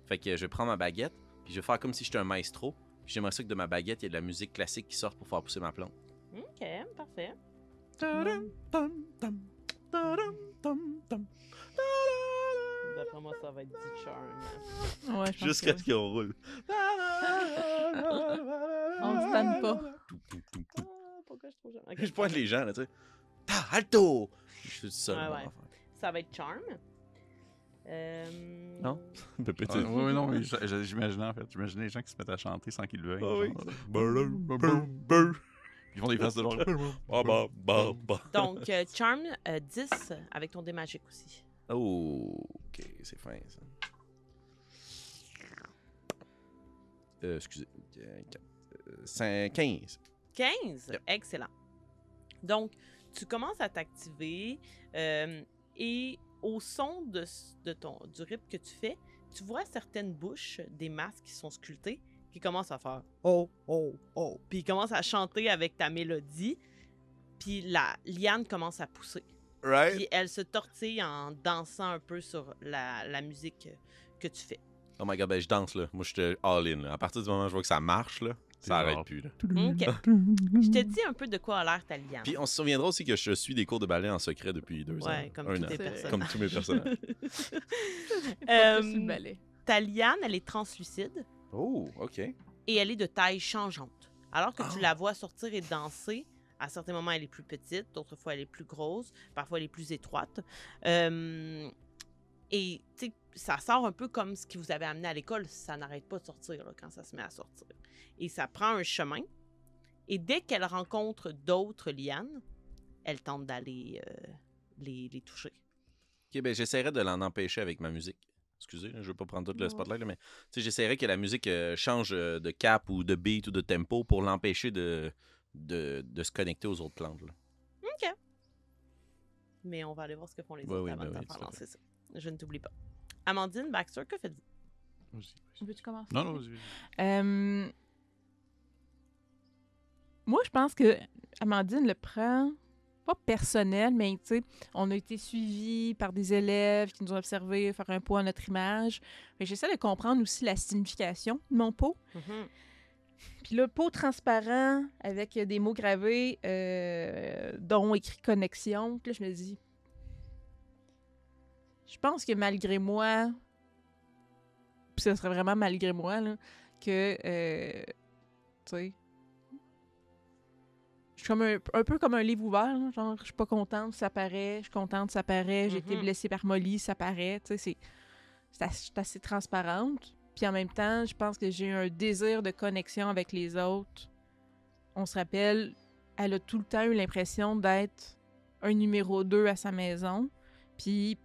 [SPEAKER 1] Fait que je vais prendre ma baguette, puis je vais faire comme si j'étais un maestro. Puis j'aimerais ça que de ma baguette, il y ait de la musique classique qui sorte pour faire pousser ma plante.
[SPEAKER 2] OK, parfait. D'après moi, ça va être dit charm.
[SPEAKER 4] Ouais, je pense
[SPEAKER 1] Jusqu'à ce qu'on roule.
[SPEAKER 4] On ne stanne pas.
[SPEAKER 2] Ah, pourquoi je trouve jamais? Ok,
[SPEAKER 1] Je pointe les gens, là, tu sais. Ta, alto! Je suis seul.
[SPEAKER 2] Ouais, ouais. Ça va être charm. Euh...
[SPEAKER 1] Non? Pépé,
[SPEAKER 3] Ouais, ouais, non, mais j- j- j'imaginais en fait. J'imaginais les gens qui se mettent à chanter sans qu'ils le veuillent.
[SPEAKER 1] Ah oui.
[SPEAKER 3] genre. Ils font des faces de.
[SPEAKER 1] Bah, bah, bah, bah.
[SPEAKER 2] Donc, euh, charm euh, 10 avec ton dé magique aussi.
[SPEAKER 1] Oh, ok, c'est fin ça. Euh, excusez. Euh, quatre- euh, cinq- 15.
[SPEAKER 2] 15?
[SPEAKER 1] Yep.
[SPEAKER 2] Excellent. Donc, tu commences à t'activer euh, et au son de, s- de ton, du rythme que tu fais, tu vois certaines bouches des masques qui sont sculptées qui commencent à faire oh, oh, oh. Puis ils commencent à chanter avec ta mélodie. Puis la liane commence à pousser.
[SPEAKER 1] Right?
[SPEAKER 2] Puis elle se tortille en dansant un peu sur la, la musique que tu fais.
[SPEAKER 1] Oh my god, ben je danse là. Moi, j'étais all-in. là. À partir du moment où je vois que ça marche, là, ça arrête
[SPEAKER 3] genre-
[SPEAKER 1] plus. Là.
[SPEAKER 2] OK. Je te dis un peu de quoi a l'air ta liane.
[SPEAKER 1] Puis on se souviendra aussi que je suis des cours de ballet en secret depuis deux ans.
[SPEAKER 2] Ouais, comme
[SPEAKER 1] un
[SPEAKER 2] tous
[SPEAKER 1] an. Comme tous mes personnages. <laughs>
[SPEAKER 2] Euh,
[SPEAKER 4] Focus sur le balai.
[SPEAKER 2] ta liane, elle est translucide
[SPEAKER 1] oh, ok.
[SPEAKER 2] et elle est de taille changeante. Alors que tu
[SPEAKER 1] Ah.
[SPEAKER 2] la vois sortir et danser, à certains moments, elle est plus petite, d'autres fois, elle est plus grosse, parfois, elle est plus étroite. Euh, et, tu sais, ça sort un peu comme ce qui vous avait amené à l'école. Ça n'arrête pas de sortir là, quand ça se met à sortir. Et ça prend un chemin. Et dès qu'elle rencontre d'autres lianes, elle tente d'aller euh, les, les toucher.
[SPEAKER 1] Ok, ben j'essaierai de l'en empêcher avec ma musique. Excusez, je veux pas prendre tout le spotlight, mais j'essaierai que la musique euh, change euh, de cap ou de beat ou de tempo pour l'empêcher de, de, de se connecter aux autres plantes. là.
[SPEAKER 2] Mais on va aller voir ce que font les
[SPEAKER 1] Ouais,
[SPEAKER 2] autres
[SPEAKER 1] oui,
[SPEAKER 2] avant
[SPEAKER 1] ben
[SPEAKER 2] de
[SPEAKER 1] oui,
[SPEAKER 2] faire lancer ça. Je ne t'oublie pas. Amandine, Baxter, que faites-vous?
[SPEAKER 4] Veux-tu commencer?
[SPEAKER 3] Non, non, vas-y.
[SPEAKER 4] Euh, Moi, je pense que Amandine le prend pas personnel, mais tu sais, on a été suivis par des élèves qui nous ont observés faire un pot à notre image. J'essaie de comprendre aussi la signification de mon pot.
[SPEAKER 2] Mhm.
[SPEAKER 4] Puis le pot transparent avec des mots gravés, euh, dont écrit connexion. Puis là, je me dis, je pense que malgré moi, puis ce serait vraiment malgré moi, là, que, euh, tu sais, je suis comme un, un peu comme un livre ouvert, là, genre, je suis pas contente, ça paraît, je suis contente, ça paraît, j'ai été
[SPEAKER 2] Mhm.
[SPEAKER 4] blessée par Molly, ça paraît, tu sais, c'est, assez transparente. Puis en même temps, je pense que j'ai un désir de connexion avec les autres. On se rappelle, elle a tout le temps eu l'impression d'être un numéro 2 à sa maison. Puis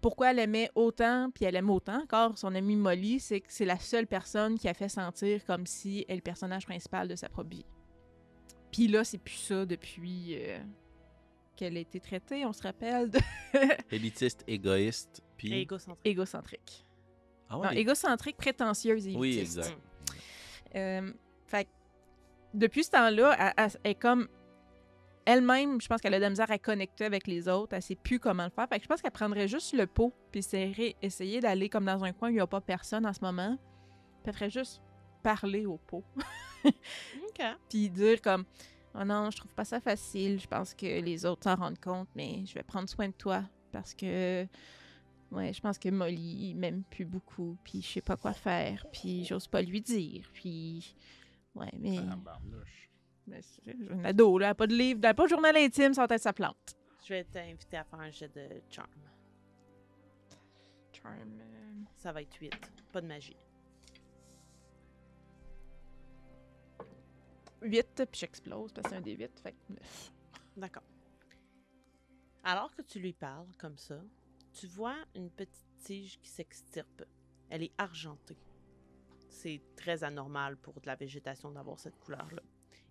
[SPEAKER 4] pourquoi elle aimait autant, puis elle aime autant encore son amie Molly, c'est que c'est la seule personne qui a fait sentir comme si elle est le personnage principal de sa propre vie. Puis là, c'est plus ça depuis euh, qu'elle a été traitée, on se rappelle, de <laughs>
[SPEAKER 1] Élitiste, égoïste, puis...
[SPEAKER 2] Égocentrique.
[SPEAKER 4] égocentrique.
[SPEAKER 1] Ah
[SPEAKER 4] Non,
[SPEAKER 1] ouais, les-
[SPEAKER 4] égocentrique, prétentieuse et
[SPEAKER 1] Oui,
[SPEAKER 4] élitiste.
[SPEAKER 1] exact.
[SPEAKER 4] Euh, fait que depuis ce temps-là, elle, elle- elle est comme elle-même, je pense qu'elle a de la misère à connecter avec les autres. Elle sait plus comment le faire. Fait que je pense qu'elle prendrait juste le pot puis essayerait- essayer d'aller comme dans un coin où il n'y a pas personne en ce moment. Puis elle ferait juste parler au pot. <laughs>
[SPEAKER 2] OK.
[SPEAKER 4] Puis dire comme Oh non, je trouve pas ça facile. Je pense que les autres s'en rendent compte, mais je vais prendre soin de toi parce que ouais, je pense que Molly il m'aime plus beaucoup, puis je sais pas quoi faire, puis j'ose pas lui dire, puis ouais, mais
[SPEAKER 3] Barnouche.
[SPEAKER 4] mais c'est une ado là, elle a pas de livre, elle a pas de journal intime, sans tête sa plante.
[SPEAKER 2] Je vais t'inviter à faire un jet de charm.
[SPEAKER 4] Charm. euh,
[SPEAKER 2] Ça va être 8. Pas de magie.
[SPEAKER 4] 8 puis j'explose parce que c'est un des 8, fait que 9.
[SPEAKER 2] D'accord. Alors que tu lui parles comme ça, tu vois une petite tige qui s'extirpe. Elle est argentée. C'est très anormal pour de la végétation d'avoir cette couleur-là.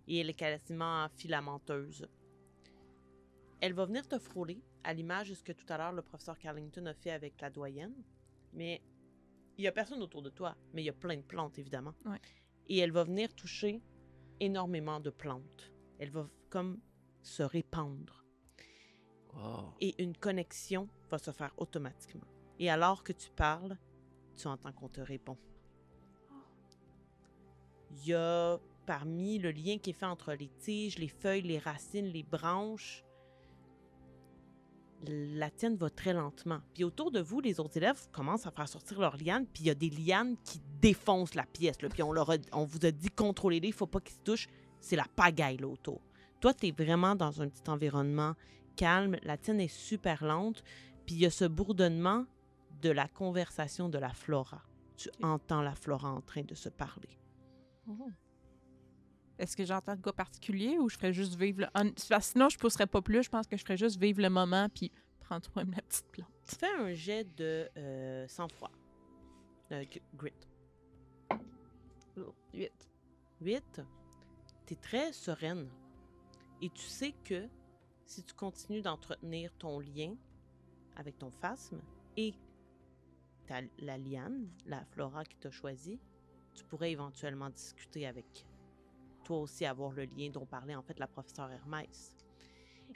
[SPEAKER 2] Et elle est quasiment filamenteuse. Elle va venir te frôler, à l'image de ce que tout à l'heure le professeur Carlington a fait avec la doyenne. Mais il n'y a personne autour de toi, mais il y a plein de plantes, évidemment.
[SPEAKER 4] Ouais.
[SPEAKER 2] Et elle va venir toucher énormément de plantes. Elle va comme se répandre
[SPEAKER 1] Wow.
[SPEAKER 2] et une connexion va se faire automatiquement. Et alors que tu parles, tu entends qu'on te répond. Il y a parmi le lien qui est fait entre les tiges, les feuilles, les racines, les branches, la tienne va très lentement. Puis autour de vous, les autres élèves commencent à faire sortir leurs lianes, puis il y a des lianes qui défoncent la pièce. Là, puis on, leur a- on vous a dit contrôlez-les, il faut pas qu'ils se touchent. C'est la pagaille là autour. Toi, tu es vraiment dans un petit environnement calme, la tienne est super lente, puis il y a ce bourdonnement de la conversation de la flora. Tu entends la flora en train de se parler.
[SPEAKER 4] Est-ce que j'entends de quoi particulier ou je ferais juste vivre le. Sinon, je pousserais pas plus. Je pense que je ferais juste vivre le moment puis prendre toi la petite plante.
[SPEAKER 2] Tu fais un jet de euh, sang-froid. Euh, grit.
[SPEAKER 4] 8.
[SPEAKER 2] 8. Tu es très sereine. Et tu sais que si tu continues d'entretenir ton lien avec ton phasme et ta, la liane, la flora qui t'a choisi, tu pourrais éventuellement discuter avec toi aussi, avoir le lien dont parlait en fait la professeure Hermès.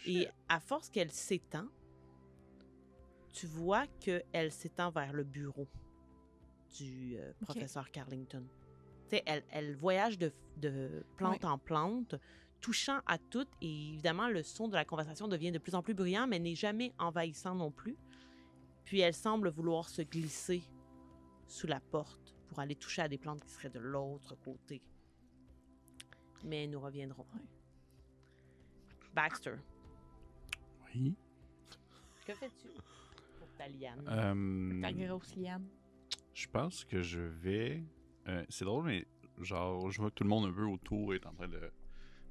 [SPEAKER 2] Et à force qu'elle s'étend, tu vois qu'elle s'étend vers le bureau du euh, professeur Carlington. Tu sais, elle, elle voyage de, de plante en plante, touchant à toutes, et évidemment, le son de la conversation devient de plus en plus bruyant, mais n'est jamais envahissant non plus. Puis elle semble vouloir se glisser sous la porte pour aller toucher à des plantes qui seraient de l'autre côté. Mais nous reviendrons. Baxter,
[SPEAKER 3] Oui.
[SPEAKER 2] que fais-tu pour ta liane?
[SPEAKER 3] Euh,
[SPEAKER 4] Ta grosse liane.
[SPEAKER 3] je pense que je vais. euh, c'est drôle, mais genre, je vois que tout le monde un peu autour est en train de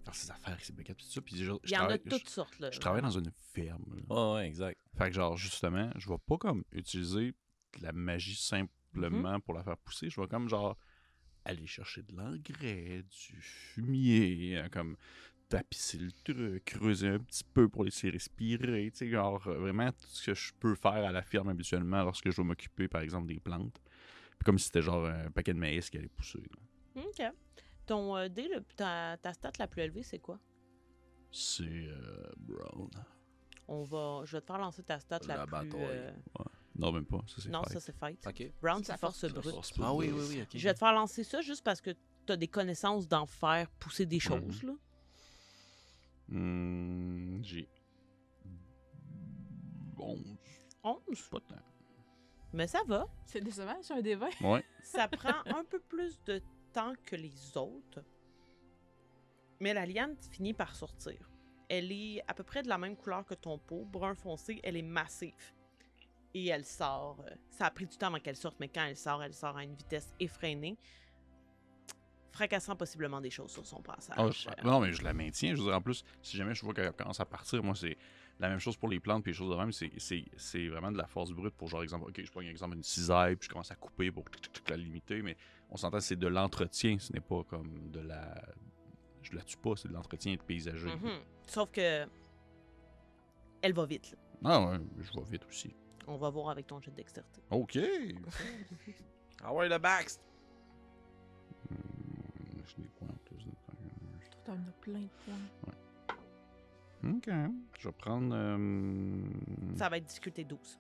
[SPEAKER 3] faire ses affaires avec ses baguettes, tout ça. Puis genre,
[SPEAKER 2] Il
[SPEAKER 3] je
[SPEAKER 2] y en a de toutes sortes, là.
[SPEAKER 3] je, je travaille dans une ferme. là.
[SPEAKER 1] Ouais, ouais, exact.
[SPEAKER 3] Fait que genre, justement, je vais pas comme utiliser de la magie simplement
[SPEAKER 2] Mhm.
[SPEAKER 3] pour la faire pousser. Je vais comme genre aller chercher de l'engrais, du fumier, euh, comme tapisser le truc, creuser un petit peu pour laisser respirer, tu sais, genre euh, vraiment tout ce que je peux faire à la ferme habituellement lorsque je dois m'occuper, par exemple, des plantes. Puis comme si c'était genre un paquet de maïs qui allait pousser. là.
[SPEAKER 2] OK. Ton euh, dé, le- ta, ta stat la plus élevée, c'est quoi?
[SPEAKER 3] C'est euh, brown.
[SPEAKER 2] On va, je vais te faire lancer ta stat la,
[SPEAKER 1] La
[SPEAKER 2] plus... euh,
[SPEAKER 3] Non, même pas. Ça,
[SPEAKER 2] Non,
[SPEAKER 3] fight.
[SPEAKER 2] ça, c'est fight. Brown,
[SPEAKER 4] C'est
[SPEAKER 2] force
[SPEAKER 4] force
[SPEAKER 2] brute.
[SPEAKER 3] Force
[SPEAKER 1] Ah oui, oui, oui.
[SPEAKER 2] Je vais te faire lancer ça juste parce que tu as des connaissances d'en faire pousser des choses, là.
[SPEAKER 3] Hmm, J'ai 11.
[SPEAKER 2] 11.
[SPEAKER 3] Pas tant.
[SPEAKER 2] Mais ça va.
[SPEAKER 4] C'est décevant sur un des 20.
[SPEAKER 3] Ouais. <laughs>
[SPEAKER 2] Ça prend un peu plus de temps que les autres. Mais la liane finit par sortir. Elle est à peu près de la même couleur que ton pot, brun foncé. Elle est massive. Et elle sort. euh, Ça a pris du temps avant qu'elle sorte, mais quand elle sort, elle sort à une vitesse effrénée, fracassant possiblement des choses sur son passage.
[SPEAKER 3] Ah, je- non, mais je la maintiens. Je veux dire, en plus, si jamais je vois qu'elle commence à partir, moi, c'est la même chose pour les plantes puis les choses de même. C'est, c'est, c'est vraiment de la force brute pour, genre, exemple, OK, je prends un exemple une cisaille, puis je commence à couper pour tic, tic, tic, la limiter, mais on s'entend, c'est de l'entretien. Ce n'est pas comme de la. Je la tue pas, c'est de l'entretien et de paysager.
[SPEAKER 2] mhm. Sauf que. Elle va vite. là.
[SPEAKER 3] Ah, ouais, je vais vite aussi.
[SPEAKER 2] On va voir avec ton jet de dextérité.
[SPEAKER 3] OK. <laughs>
[SPEAKER 1] Ah ouais, le Baxt!
[SPEAKER 3] Hum, j'ai des points en plus. de-
[SPEAKER 4] Toi, t'en as plein de points.
[SPEAKER 3] OK. Je vais prendre. euh,
[SPEAKER 2] Ça va être difficulté 12.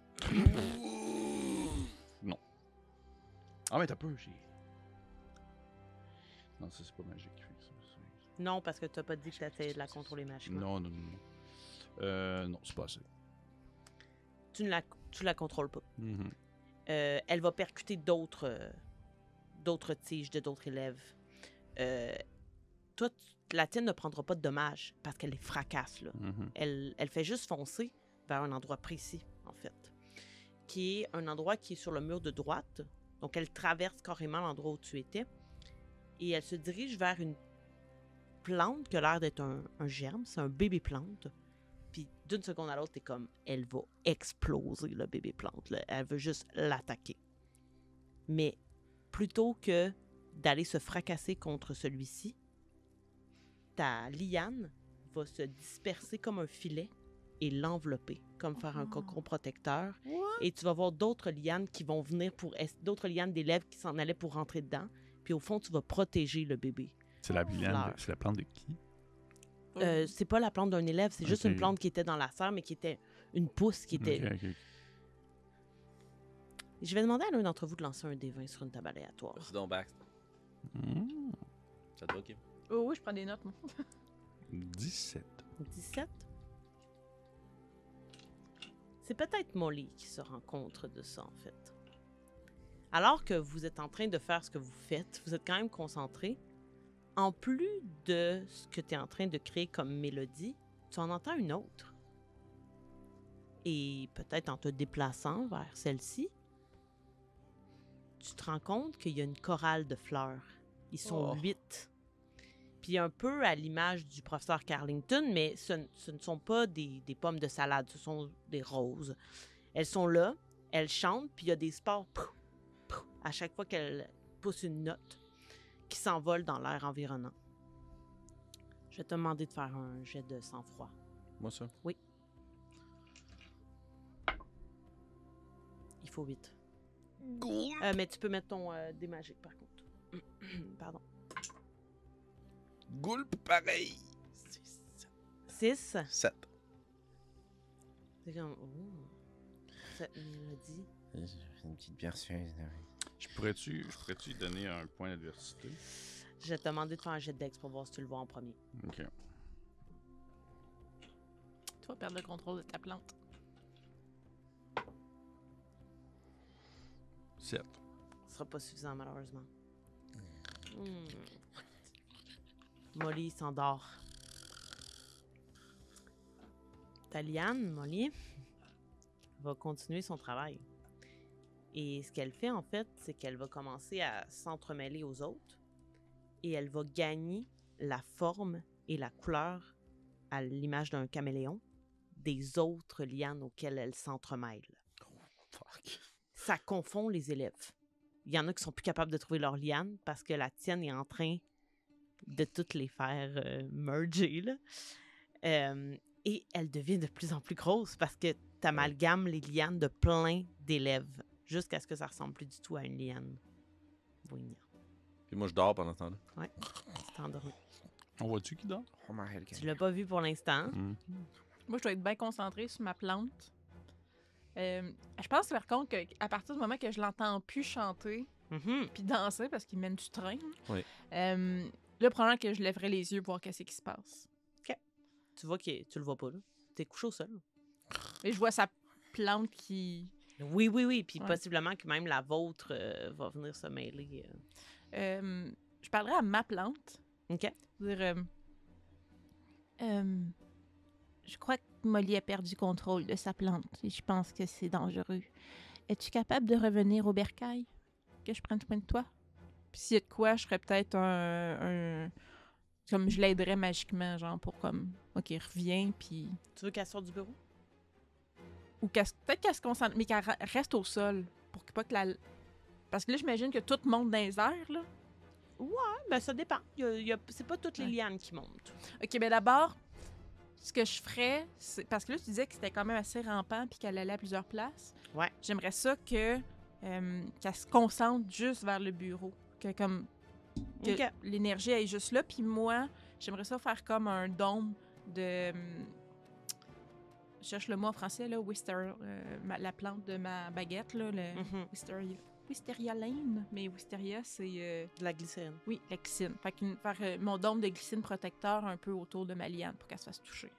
[SPEAKER 3] Ah, mais t'as peu, j'ai. Non, ça, c'est pas magique. que
[SPEAKER 2] Non, parce que t'as pas dit que t'essayais de la contrôler magiquement.
[SPEAKER 3] Non, non, non. non. Euh, non, c'est pas assez.
[SPEAKER 2] Tu ne la, tu la contrôles pas.
[SPEAKER 3] Mhm.
[SPEAKER 2] Euh, elle va percuter d'autres euh, d'autres tiges de d'autres élèves. Euh, toi, tu- la tienne ne prendra pas de dommages parce qu'elle les fracasse. Là.
[SPEAKER 3] Mhm.
[SPEAKER 2] Elle, elle fait juste foncer vers un endroit précis, en fait, qui est un endroit qui est sur le mur de droite. Donc, elle traverse carrément l'endroit où tu étais et elle se dirige vers une plante qui a l'air d'être un, un germe. C'est un bébé plante. Puis d'une seconde à l'autre, t'es comme, elle va exploser, le bébé plante. là. Elle veut juste l'attaquer. Mais plutôt que d'aller se fracasser contre celui-ci, ta liane va se disperser comme un filet et l'envelopper, comme faire un
[SPEAKER 4] Oh.
[SPEAKER 2] cocon protecteur. Et tu vas voir d'autres lianes qui vont venir pour... es- D'autres lianes d'élèves qui s'en allaient pour rentrer dedans. Puis au fond, tu vas protéger le bébé.
[SPEAKER 3] C'est la, liane c'est la plante de qui?
[SPEAKER 2] Euh, c'est pas la plante d'un élève, c'est juste une plante qui était dans la serre, mais qui était une pousse qui était... Je vais demander à l'un d'entre vous de lancer un D20 sur une table aléatoire.
[SPEAKER 1] Vas-y donc, Baxt.
[SPEAKER 3] Hmm,
[SPEAKER 1] Ça te va, Kim?
[SPEAKER 4] Oh oui, je prends des notes, moi. <laughs>
[SPEAKER 3] 17.
[SPEAKER 2] 17. C'est peut-être Molly qui se rend compte de ça, en fait. Alors que vous êtes en train de faire ce que vous faites, vous êtes quand même concentré. En plus de ce que tu es en train de créer comme mélodie, tu en entends une autre. Et peut-être en te déplaçant vers celle-ci, tu te rends compte qu'il y a une chorale de fleurs. Ils sont
[SPEAKER 1] Oh.
[SPEAKER 2] huit. Puis un peu à l'image du professeur Carlington, mais ce, ne sont pas des, des pommes de salade, ce sont des roses. Elles sont là, elles chantent, puis il y a des sports à chaque fois qu'elles poussent une note qui s'envole dans l'air environnant. Je vais te demander de faire un jet de sang-froid.
[SPEAKER 1] Moi, ça?
[SPEAKER 2] Il faut vite. Euh, mais tu peux mettre ton euh, dé magique, par contre. <clears throat> Pardon.
[SPEAKER 1] Goulp, pareil.
[SPEAKER 2] 6.
[SPEAKER 1] 7.
[SPEAKER 2] C'est comme... oh, Cette mélodie.
[SPEAKER 5] Une petite berceuse.
[SPEAKER 3] Je pourrais-tu, je pourrais-tu donner un point d'adversité?
[SPEAKER 2] Je vais te demander de faire un jet de dex pour voir si tu le vois en premier.
[SPEAKER 3] Ok.
[SPEAKER 4] Tu vas perdre le contrôle de ta plante.
[SPEAKER 3] 7.
[SPEAKER 2] Ce sera pas suffisant, malheureusement. Hmm. Molly s'endort. Taliane, Molly, va continuer son travail. Et ce qu'elle fait, en fait, c'est qu'elle va commencer à s'entremêler aux autres et elle va gagner la forme et la couleur, à l'image d'un caméléon, des autres lianes auxquelles elle s'entremêle
[SPEAKER 1] Fuck.
[SPEAKER 2] ça confond les élèves. Il y en a qui sont plus capables de trouver leur liane parce que la tienne est en train de toutes les faire euh, merger. là. Euh, et elle devient de plus en plus grosse parce que tu amalgames les lianes de plein d'élèves jusqu'à ce que ça ressemble plus du tout à une liane. Oui,
[SPEAKER 1] Puis moi, je dors pendant ce temps-là.
[SPEAKER 2] c'est endormi.
[SPEAKER 3] On voit-tu qui dort?
[SPEAKER 5] Oh, my hell,
[SPEAKER 2] Tu l'as pas vu pour l'instant.
[SPEAKER 3] Hmm.
[SPEAKER 4] Moi, je dois être bien concentrée sur ma plante. Euh, je pense par contre qu'à partir du moment que je l'entends plus chanter
[SPEAKER 2] Mhm.
[SPEAKER 4] puis danser parce qu'il mène du train,
[SPEAKER 1] Oui.
[SPEAKER 4] euh, là, probablement que je lèverai les yeux pour voir qu'est-ce qui se passe.
[SPEAKER 2] Tu vois que tu le vois pas là. T'es couché au sol.
[SPEAKER 4] Et je vois sa plante qui
[SPEAKER 2] Oui, oui, oui. Puis
[SPEAKER 4] Ouais.
[SPEAKER 2] possiblement que même la vôtre euh, va venir se mêler. euh.
[SPEAKER 4] Je parlerai à ma plante.
[SPEAKER 2] OK.
[SPEAKER 4] Dire, je crois que Molly a perdu contrôle de sa plante et je pense que c'est dangereux. Es-tu capable de revenir au bercail? Que je prenne soin de toi? Puis s'il y a de quoi, je ferais peut-être un, un- Comme je l'aiderais magiquement, genre pour comme. Ok, reviens, puis.
[SPEAKER 2] Tu veux qu'elle sorte du bureau?
[SPEAKER 4] Ou peut-être qu'elle se concentre, mais qu'elle reste au sol. Pour que pas que la. Parce que là, j'imagine que tout monte dans les airs, là.
[SPEAKER 2] Ben, ça dépend. C'est pas toutes les
[SPEAKER 4] Ouais.
[SPEAKER 2] lianes qui montent.
[SPEAKER 4] OK, mais d'abord, ce que je ferais, c'est parce que là, tu disais que c'était quand même assez rampant puis qu'elle allait à plusieurs places.
[SPEAKER 2] Ouais.
[SPEAKER 4] J'aimerais ça que euh, qu'elle se concentre juste vers le bureau. Que comme que l'énergie est juste là. Puis moi, j'aimerais ça faire comme un dôme de. Je cherche le mot en français, là, Wister, euh, ma- la plante de ma baguette, là, le
[SPEAKER 2] Mhm.
[SPEAKER 4] Wisteria. Wisteria lane, mais Wisteria, c'est. euh,
[SPEAKER 2] De la glycérine.
[SPEAKER 4] oui, la glycine. Fait que faire euh, mon dôme de glycine protecteur un peu autour de ma liane pour qu'elle se fasse toucher.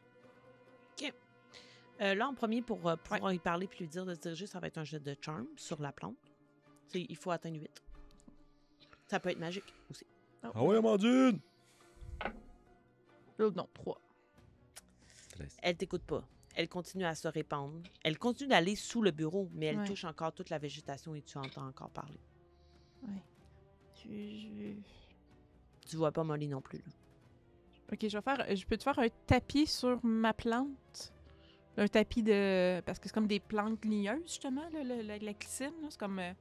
[SPEAKER 2] Euh, là, en premier, pour euh, pouvoir y parler puis lui dire de se diriger, ça va être un jet de charm sur la plante. Il faut atteindre 8. Ça peut être magique aussi.
[SPEAKER 1] Ah ouais, Amandine!
[SPEAKER 4] Oh, non, 3.
[SPEAKER 2] Elle t'écoute pas. Elle continue à se répandre. Elle continue d'aller sous le bureau, mais elle
[SPEAKER 4] Ouais.
[SPEAKER 2] touche encore toute la végétation et tu entends encore parler.
[SPEAKER 4] Ouais. Je, je-
[SPEAKER 2] Tu vois pas Molly non plus. là.
[SPEAKER 4] Ok, je vais faire. Je peux te faire un tapis sur ma plante? Un tapis de. Parce que c'est comme des plantes ligneuses, justement, là, la, la glycine. C'est comme. euh,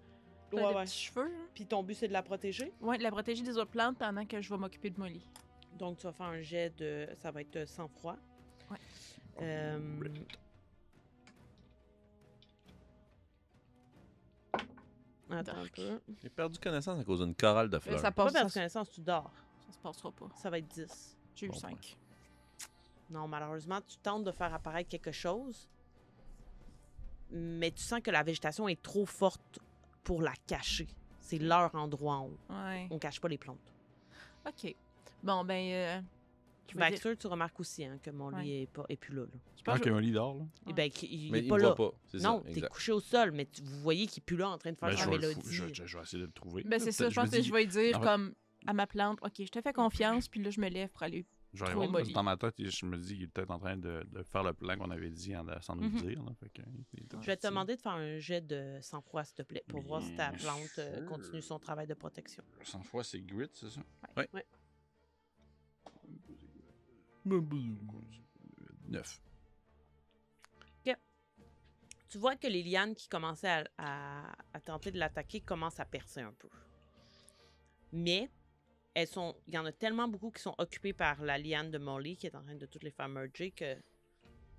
[SPEAKER 2] Ouais,
[SPEAKER 4] petits cheveux. là.
[SPEAKER 2] Puis ton but, c'est de la protéger?
[SPEAKER 4] Ouais, de la protéger des autres plantes pendant que je vais m'occuper de Molly.
[SPEAKER 2] Donc, tu vas faire un jet de. Ça va être de sang-froid.
[SPEAKER 4] Ouais.
[SPEAKER 2] Euh, Attends un peu.
[SPEAKER 1] J'ai perdu connaissance à cause d'une chorale de fleurs.
[SPEAKER 4] ça
[SPEAKER 2] Pas
[SPEAKER 4] passe.
[SPEAKER 2] perdre
[SPEAKER 4] Ça,
[SPEAKER 2] connaissance, tu dors.
[SPEAKER 4] ça se passera pas.
[SPEAKER 2] Ça va être 10.
[SPEAKER 4] J'ai eu
[SPEAKER 1] Bon,
[SPEAKER 4] 5.
[SPEAKER 2] Non, malheureusement, tu tentes de faire apparaître quelque chose, mais tu sens que la végétation est trop forte pour la cacher. C'est leur endroit. On,
[SPEAKER 4] Ouais.
[SPEAKER 2] on cache pas les plantes.
[SPEAKER 4] Ok. Bon, ben. euh, je dire-
[SPEAKER 2] Baxter, tu remarques aussi hein, que mon lit
[SPEAKER 4] Ouais.
[SPEAKER 2] est, pas, est plus là. là.
[SPEAKER 4] je pense
[SPEAKER 3] Ah,
[SPEAKER 4] que
[SPEAKER 3] que Molly dort, là.
[SPEAKER 2] Eh ben, qu'il- il,
[SPEAKER 1] Mais
[SPEAKER 2] est
[SPEAKER 1] il
[SPEAKER 2] pas là.
[SPEAKER 1] voit pas. C'est
[SPEAKER 2] Non, t'es couché au sol, mais tu- vous voyez qu'il est plus là en train de faire
[SPEAKER 3] Ben,
[SPEAKER 2] sa mélodie.
[SPEAKER 3] je, je- je vais essayer de le trouver.
[SPEAKER 4] Ben, c'est ça, je pense que je vais dire
[SPEAKER 3] fait-
[SPEAKER 4] comme à ma plante, OK, je te fais confiance, puis là, je me lève pour aller.
[SPEAKER 3] Je vais aller
[SPEAKER 4] trouver
[SPEAKER 3] voir, parce que
[SPEAKER 4] Molly.
[SPEAKER 3] dans ma tête, je me dis qu'il est peut-être en train de, de faire le plan qu'on avait dit en, sans nous le dire. là. Fait que, il est
[SPEAKER 2] Je vais te demander de faire un jet de sang-froid, s'il te plaît, pour voir si ta plante euh,
[SPEAKER 3] sûr.
[SPEAKER 2] continue son travail de protection.
[SPEAKER 3] 100 fois, c'est grit, c'est ça?
[SPEAKER 1] Ouais.
[SPEAKER 2] Ouais.
[SPEAKER 3] 9.
[SPEAKER 2] Tu vois que les lianes qui commençaient à, à- à tenter de l'attaquer commencent à percer un peu. Mais elles sont, il y en a tellement beaucoup qui sont occupées par la liane de Molly qui est en train de toutes les faire merger que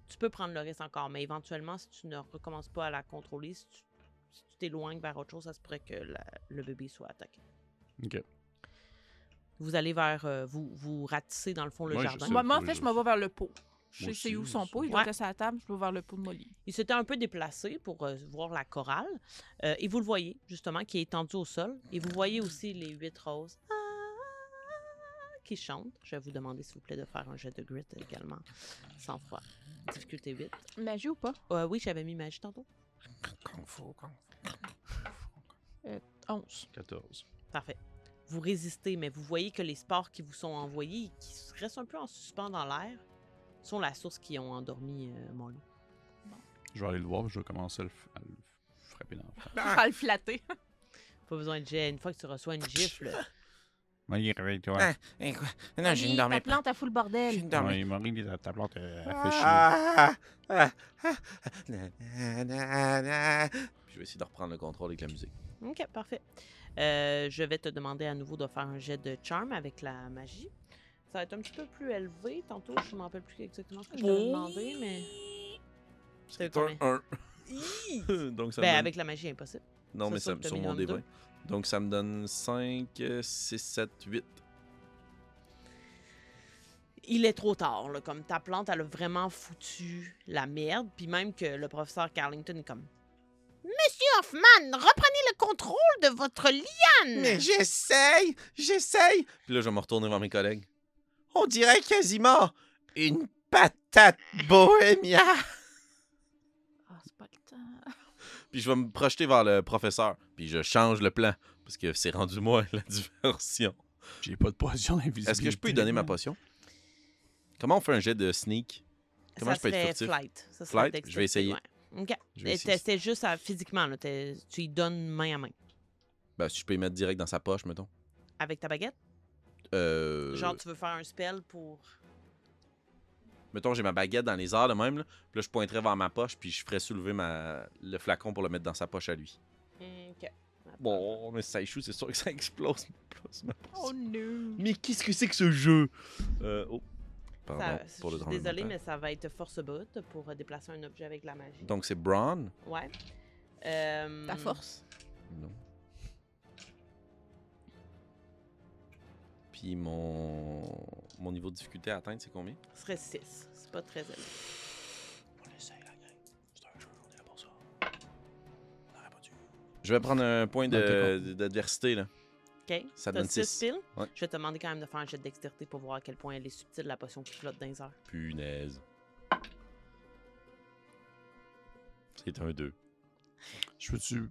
[SPEAKER 2] tu peux prendre le risque encore. Mais éventuellement, si tu ne recommences pas à la contrôler, si tu si t'éloignes vers autre chose, ça se pourrait que la- le bébé soit attaqué.
[SPEAKER 3] OK.
[SPEAKER 2] Vous allez vers, euh, vous, vous ratissez dans le fond le
[SPEAKER 3] Ouais, je
[SPEAKER 2] jardin.
[SPEAKER 3] sais.
[SPEAKER 4] Moi, moi, en fait, je m'en vais vers le pot. Je
[SPEAKER 3] Moi
[SPEAKER 4] sais c'est
[SPEAKER 3] aussi,
[SPEAKER 4] où son pot. Il va
[SPEAKER 2] Ouais.
[SPEAKER 4] être à la table. Je vais vers le pot de Molly.
[SPEAKER 2] Il s'était un peu déplacé pour euh, voir la chorale. Euh, et vous le voyez, justement, qui est étendu au sol. Et vous voyez aussi les huit roses ah, qui chantent. Je vais vous demander, s'il vous plaît, de faire un jet de grit également, sans froid. Difficulté 8.
[SPEAKER 4] Magie ou pas?
[SPEAKER 2] Euh, oui, j'avais mis magie tantôt.
[SPEAKER 5] Kung fu, kung fu.
[SPEAKER 4] 11.
[SPEAKER 3] 14.
[SPEAKER 2] Parfait. Vous résistez, mais vous voyez que les spores qui vous sont envoyés, qui restent un peu en suspens dans l'air, sont la source qui ont endormi euh, mon lit.
[SPEAKER 3] Je vais aller le voir, je vais commencer à le, f- à le frapper dans le. <laughs>
[SPEAKER 4] À le flatter. <laughs>
[SPEAKER 2] Pas besoin de jet. Une fois que tu reçois une gifle, <laughs>
[SPEAKER 3] Molly, réveille-toi.
[SPEAKER 5] Ah, eh, quoi? Non, je ne
[SPEAKER 4] Molly,
[SPEAKER 5] dormais
[SPEAKER 4] Ta plante a fou le
[SPEAKER 5] Je
[SPEAKER 4] bordel.
[SPEAKER 5] ne dormais
[SPEAKER 3] Ouais, Molly, ta, ta plante, elle fait chier.
[SPEAKER 5] Ah, ah, ah, na, na, na, na.
[SPEAKER 1] Puis je vais essayer de reprendre le contrôle avec la musique.
[SPEAKER 2] Ok, parfait. Euh, je vais te demander à nouveau de faire un jet de charm avec la magie. Ça va être un petit peu plus élevé. Tantôt, je ne me rappelle plus exactement ce que je t'avais demandé, mais.
[SPEAKER 1] C'est un 1. <laughs> Donc ça
[SPEAKER 2] Ben,
[SPEAKER 1] donne-
[SPEAKER 2] avec la magie, impossible.
[SPEAKER 1] Non,
[SPEAKER 2] ça,
[SPEAKER 1] mais
[SPEAKER 2] sur
[SPEAKER 1] ça, sur mon
[SPEAKER 2] minimum
[SPEAKER 1] D20. Donc ça me donne 5, 6, 7, 8.
[SPEAKER 2] Il est trop tard, là, comme ta plante, elle a vraiment foutu la merde. Puis même que le professeur Carlington est comme. Monsieur Hoffman, reprenez le contrôle de votre liane!
[SPEAKER 5] Mais j'essaye, j'essaye.
[SPEAKER 1] Puis là, je vais me retourner vers mes collègues.
[SPEAKER 5] On dirait quasiment une patate bohémia.
[SPEAKER 4] Ah, <laughs> c'est pas le temps.
[SPEAKER 1] Puis je vais me projeter vers le professeur. Puis je change le plan. Parce que c'est rendu moi la diversion.
[SPEAKER 3] J'ai pas de potion d'invisibilité.
[SPEAKER 1] Est-ce que je peux lui donner ma potion? Comment on fait un jet de sneak? Comment
[SPEAKER 2] ça
[SPEAKER 1] je peux être
[SPEAKER 2] serait
[SPEAKER 1] furtif?
[SPEAKER 2] flight. Ça
[SPEAKER 1] Flight? Je vais essayer.
[SPEAKER 2] ouais. OK. C'était juste à- physiquement, là, tu lui donnes main à main.
[SPEAKER 1] Ben, si je peux y mettre direct dans sa poche, mettons.
[SPEAKER 2] Avec ta baguette?
[SPEAKER 1] Euh...
[SPEAKER 2] Genre, tu veux faire un spell pour.
[SPEAKER 1] Mettons, j'ai ma baguette dans les airs de même. Là. Puis là, je pointerais vers ma poche, puis je ferais soulever ma... le flacon pour le mettre dans sa poche à lui.
[SPEAKER 2] OK.
[SPEAKER 1] Bon, mais si ça échoue, c'est sûr que ça explose. <laughs> Ma.
[SPEAKER 4] Oh no!
[SPEAKER 1] Mais qu'est-ce que c'est que ce jeu? Euh, oh. Pardon
[SPEAKER 2] Ça-
[SPEAKER 1] pour le
[SPEAKER 2] je suis désolée, mais ça va être force boot pour euh, déplacer un objet avec la magie.
[SPEAKER 1] Donc, c'est Braun?
[SPEAKER 2] Ouais. Euh,
[SPEAKER 4] Ta force.
[SPEAKER 1] Non. Puis mon... mon niveau de difficulté à atteindre, c'est combien?
[SPEAKER 2] Ce serait 6. C'est pas très élevé.
[SPEAKER 1] Je vais prendre un point de- d'adversité, là.
[SPEAKER 2] OK.
[SPEAKER 1] Ça donne
[SPEAKER 2] six
[SPEAKER 1] six.
[SPEAKER 2] piles.
[SPEAKER 1] Ouais.
[SPEAKER 2] Je vais te demander quand même de faire un jet de dextérité pour voir à quel point elle est subtile, la potion qui flotte dans les airs.
[SPEAKER 1] Punaise. C'est un 2.
[SPEAKER 3] Je peux-tu.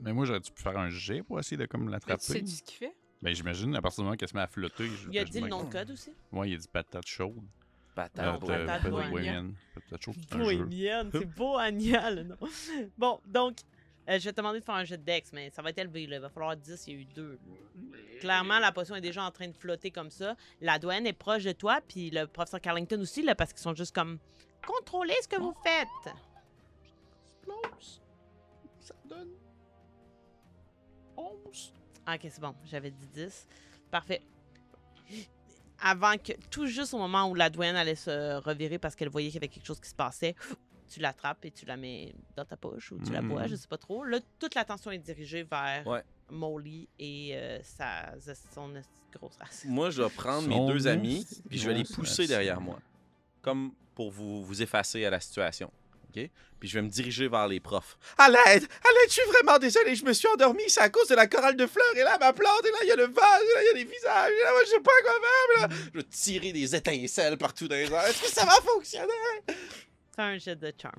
[SPEAKER 3] Mais moi, j'aurais-tu pu faire un jet pour essayer de comme
[SPEAKER 4] tu
[SPEAKER 3] l'attraper?
[SPEAKER 4] sais ce qu'il fait?
[SPEAKER 3] Ben, j'imagine, à partir du moment qu'elle se met à flotter. je-
[SPEAKER 2] Il a
[SPEAKER 3] je
[SPEAKER 2] dit le nom de code aussi?
[SPEAKER 3] Ouais, il a dit patate chaude.
[SPEAKER 5] Patate.
[SPEAKER 2] bon,
[SPEAKER 3] Euh,
[SPEAKER 2] patate
[SPEAKER 3] peut-
[SPEAKER 2] bohémienne.
[SPEAKER 3] bohémienne. Patate c'est.
[SPEAKER 2] Bohémienne, c'est bohémien, le nom. Bon, donc, euh, je vais te demander de faire un jet de dex, mais ça va être élevé, là. Il va falloir 10, il y a eu 2. Clairement, la potion est déjà en train de flotter comme ça. La douane est proche de toi, puis le professeur Carlington aussi, là, parce qu'ils sont juste comme contrôlez ce que vous faites.
[SPEAKER 3] Explose. Ça donne 11.
[SPEAKER 2] Ah, Ok, c'est bon, j'avais dit 10. Parfait. Avant que, tout juste au moment où la douane allait se revirer parce qu'elle voyait qu'il y avait quelque chose qui se passait, tu l'attrapes et tu la mets dans ta poche ou tu la bois, je sais pas trop. Là, toute l'attention est dirigée vers
[SPEAKER 1] Ouais.
[SPEAKER 2] Molly et euh, sa, son grosse race.
[SPEAKER 1] Moi, je vais prendre
[SPEAKER 3] Son
[SPEAKER 1] mes deux amis, puis je vais les pousser
[SPEAKER 3] race.
[SPEAKER 1] derrière moi. Comme pour vous, vous effacer à la situation. OK? Puis je vais me diriger vers les profs. À l'aide! À l'aide! Je suis vraiment désolé, je me suis endormi. C'est à cause de la chorale de fleurs. Et là, ma plante. Et là, il y a le vase. Et là, il y a des visages. Et là, moi, je sais pas quoi faire. mais là, je vais tirer des étincelles partout dans les airs. Est-ce que ça va fonctionner?
[SPEAKER 2] Fais un jet de charm.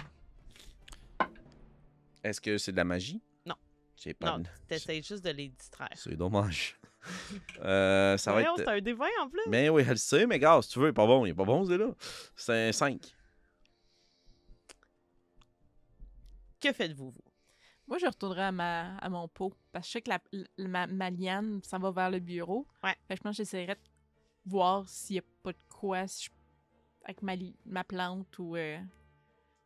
[SPEAKER 1] Est-ce que c'est de la magie?
[SPEAKER 2] Non.
[SPEAKER 1] J'ai pas
[SPEAKER 2] Non,
[SPEAKER 1] de...
[SPEAKER 2] t'essayes juste de les distraire.
[SPEAKER 1] C'est dommage. <laughs> euh, ça va
[SPEAKER 2] Voyons,
[SPEAKER 1] être...
[SPEAKER 2] t'as un des 20 en plus.
[SPEAKER 1] Ben oui, elle le sait, mais gars, si tu veux, il est pas bon. Il est pas bon, c'est là. C'est un 5.
[SPEAKER 2] Que faites-vous, vous?
[SPEAKER 4] Moi, je retournerai à, ma, à mon pot. Parce que je sais que la, la- ma, ma liane, ça va vers le bureau.
[SPEAKER 2] Ouais.
[SPEAKER 4] Fait que je pense que j'essaierai de voir s'il n'y a pas de quoi si je- avec ma, li- ma plante ou. euh,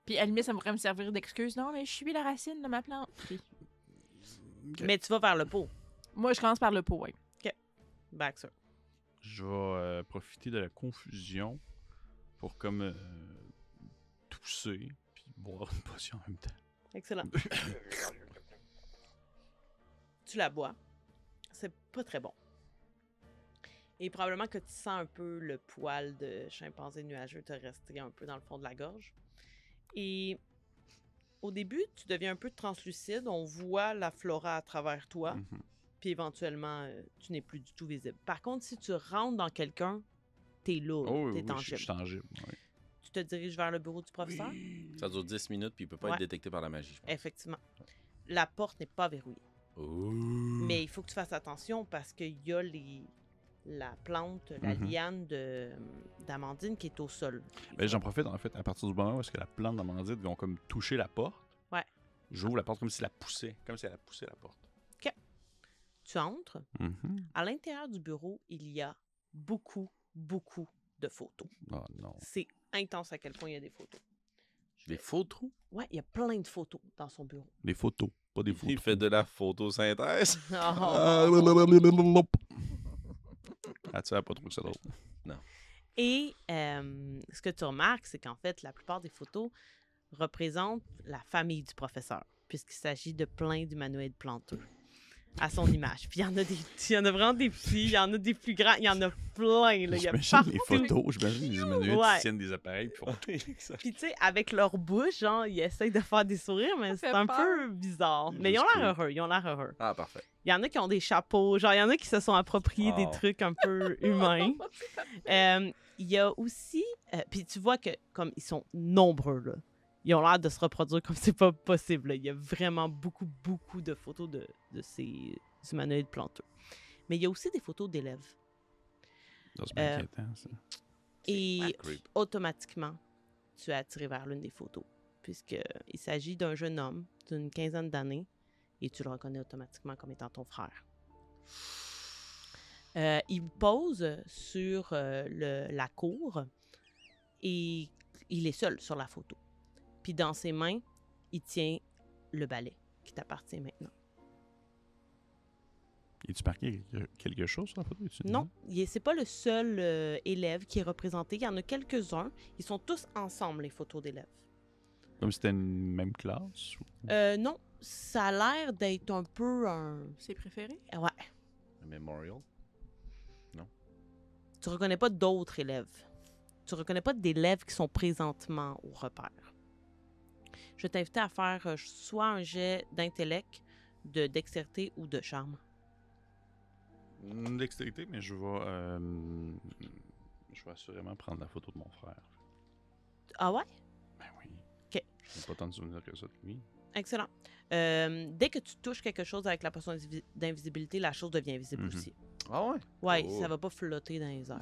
[SPEAKER 4] Puis à la limite, ça pourrait me servir d'excuse. Non, mais je suis la racine de ma plante. Puis
[SPEAKER 2] Mais tu vas vers le pot.
[SPEAKER 4] moi, je commence par le pot, ouais.
[SPEAKER 2] Baxter.
[SPEAKER 3] Je vais euh, profiter de la confusion pour comme euh, tousser puis boire une potion en même temps.
[SPEAKER 2] Excellent. <laughs> tu la bois. C'est pas très bon. Et probablement que tu sens un peu le poil de chimpanzé nuageux te rester un peu dans le fond de la gorge. Et au début, tu deviens un peu translucide. On voit la flora à travers toi.
[SPEAKER 3] Mhm.
[SPEAKER 2] Puis éventuellement, euh, tu n'es plus du tout visible. Par contre, si tu rentres dans quelqu'un, t'es là,
[SPEAKER 3] Oh,
[SPEAKER 2] t'es
[SPEAKER 3] oui,
[SPEAKER 2] tangible.
[SPEAKER 3] je suis tangible. oui.
[SPEAKER 2] Tu te diriges vers le bureau du professeur?
[SPEAKER 1] Ça dure 10 minutes, puis il peut pas
[SPEAKER 2] Ouais.
[SPEAKER 1] être détecté par la magie. je pense.
[SPEAKER 2] Effectivement. La porte n'est pas verrouillée.
[SPEAKER 1] Ouh.
[SPEAKER 2] Mais il faut que tu fasses attention parce qu'il y a les, la plante, la
[SPEAKER 3] Mhm.
[SPEAKER 2] liane de- d'Amandine qui est au sol.
[SPEAKER 3] Ben, J'en profite en fait à partir du moment où est-ce que la plante d'amandine vont comme toucher la porte.
[SPEAKER 2] Ouais.
[SPEAKER 3] J'ouvre la porte comme si elle la poussait, comme si elle a poussé la porte.
[SPEAKER 2] Tu entres.
[SPEAKER 3] Mhm.
[SPEAKER 2] À l'intérieur du bureau, il y a beaucoup, beaucoup de photos.
[SPEAKER 3] Oh non.
[SPEAKER 2] C'est intense à quel point il y a des photos. Je
[SPEAKER 1] Des
[SPEAKER 2] vais-
[SPEAKER 1] trous?
[SPEAKER 2] Ouais, il y a plein de photos dans son bureau.
[SPEAKER 3] Des photos, pas des photos.
[SPEAKER 1] Il fait de la photosynthèse. <laughs>
[SPEAKER 2] Oh.
[SPEAKER 3] Tu sais, pas trop que ça d'autre.
[SPEAKER 2] Et euh, ce que tu remarques, c'est qu'en fait, la plupart des photos représentent la famille du professeur, puisqu'il s'agit de plein d'humanoïdes planteux à son image. Puis il y en a des, il y en a vraiment des petits, il y en a des plus grands, il y en a plein. Là, il y a
[SPEAKER 3] J'imagine les photos, j'imagine les humanoïdes
[SPEAKER 2] Ouais.
[SPEAKER 3] qui tiennent des appareils puis font <laughs>
[SPEAKER 2] Puis tu sais, avec leur bouche, genre, ils essayent de faire des sourires, mais c'est un
[SPEAKER 4] peur.
[SPEAKER 2] peu bizarre. Mais ils ont l'air heureux, ils ont l'air heureux.
[SPEAKER 1] Ah, parfait.
[SPEAKER 2] Il y en a qui ont des chapeaux, genre, il y en a qui se sont appropriés des
[SPEAKER 1] Wow.
[SPEAKER 2] trucs un peu <laughs> humains. <laughs> Euh, il y a aussi, euh, puis tu vois que comme ils sont nombreux là, ils ont l'air de se reproduire comme <laughs> c'est pas possible. là. Il y a vraiment beaucoup, beaucoup de photos de, de ces humanoïdes planteux. Mais il y a aussi des photos d'élèves.
[SPEAKER 3] C'est
[SPEAKER 2] Euh,
[SPEAKER 3] inquiétant, ça.
[SPEAKER 2] Et automatiquement, tu es attiré vers l'une des photos, puisqu'il s'agit d'un jeune homme d'une quinzaine d'années et tu le reconnais automatiquement comme étant ton frère. Euh, il pose sur euh, le- la cour et il est seul sur la photo. Puis dans ses mains, il tient le balai qui t'appartient maintenant.
[SPEAKER 3] Es-tu marqué quelque- quelque chose sur la photo?
[SPEAKER 2] Non, c'est pas le seul euh, élève qui est représenté. Il y en a quelques-uns. Ils sont tous ensemble, les photos d'élèves.
[SPEAKER 3] Comme si c'était une même classe? ou-
[SPEAKER 2] Euh, non, ça a l'air d'être un peu un.
[SPEAKER 4] C'est préféré?
[SPEAKER 2] Ouais.
[SPEAKER 1] Un Memorial?
[SPEAKER 2] Tu reconnais pas d'autres élèves. Tu reconnais pas d'élèves qui sont présentement au repère. Je t'invite à faire euh, soit un jet d'intellect, de dextérité ou de charme.
[SPEAKER 3] Dextérité, mais je vais... euh, je vais assurément prendre la photo de mon frère.
[SPEAKER 2] Ah ouais?
[SPEAKER 3] Ben oui.
[SPEAKER 2] Ok.
[SPEAKER 3] Je n'ai pas tant de souvenirs que ça de lui.
[SPEAKER 2] Excellent. Euh, dès que tu touches quelque chose avec la potion d'invi- d'invisibilité, la chose devient visible
[SPEAKER 3] Mhm.
[SPEAKER 2] aussi.
[SPEAKER 1] Ah ouais?
[SPEAKER 2] Ouais,
[SPEAKER 1] Oh.
[SPEAKER 2] ça va pas flotter dans les airs.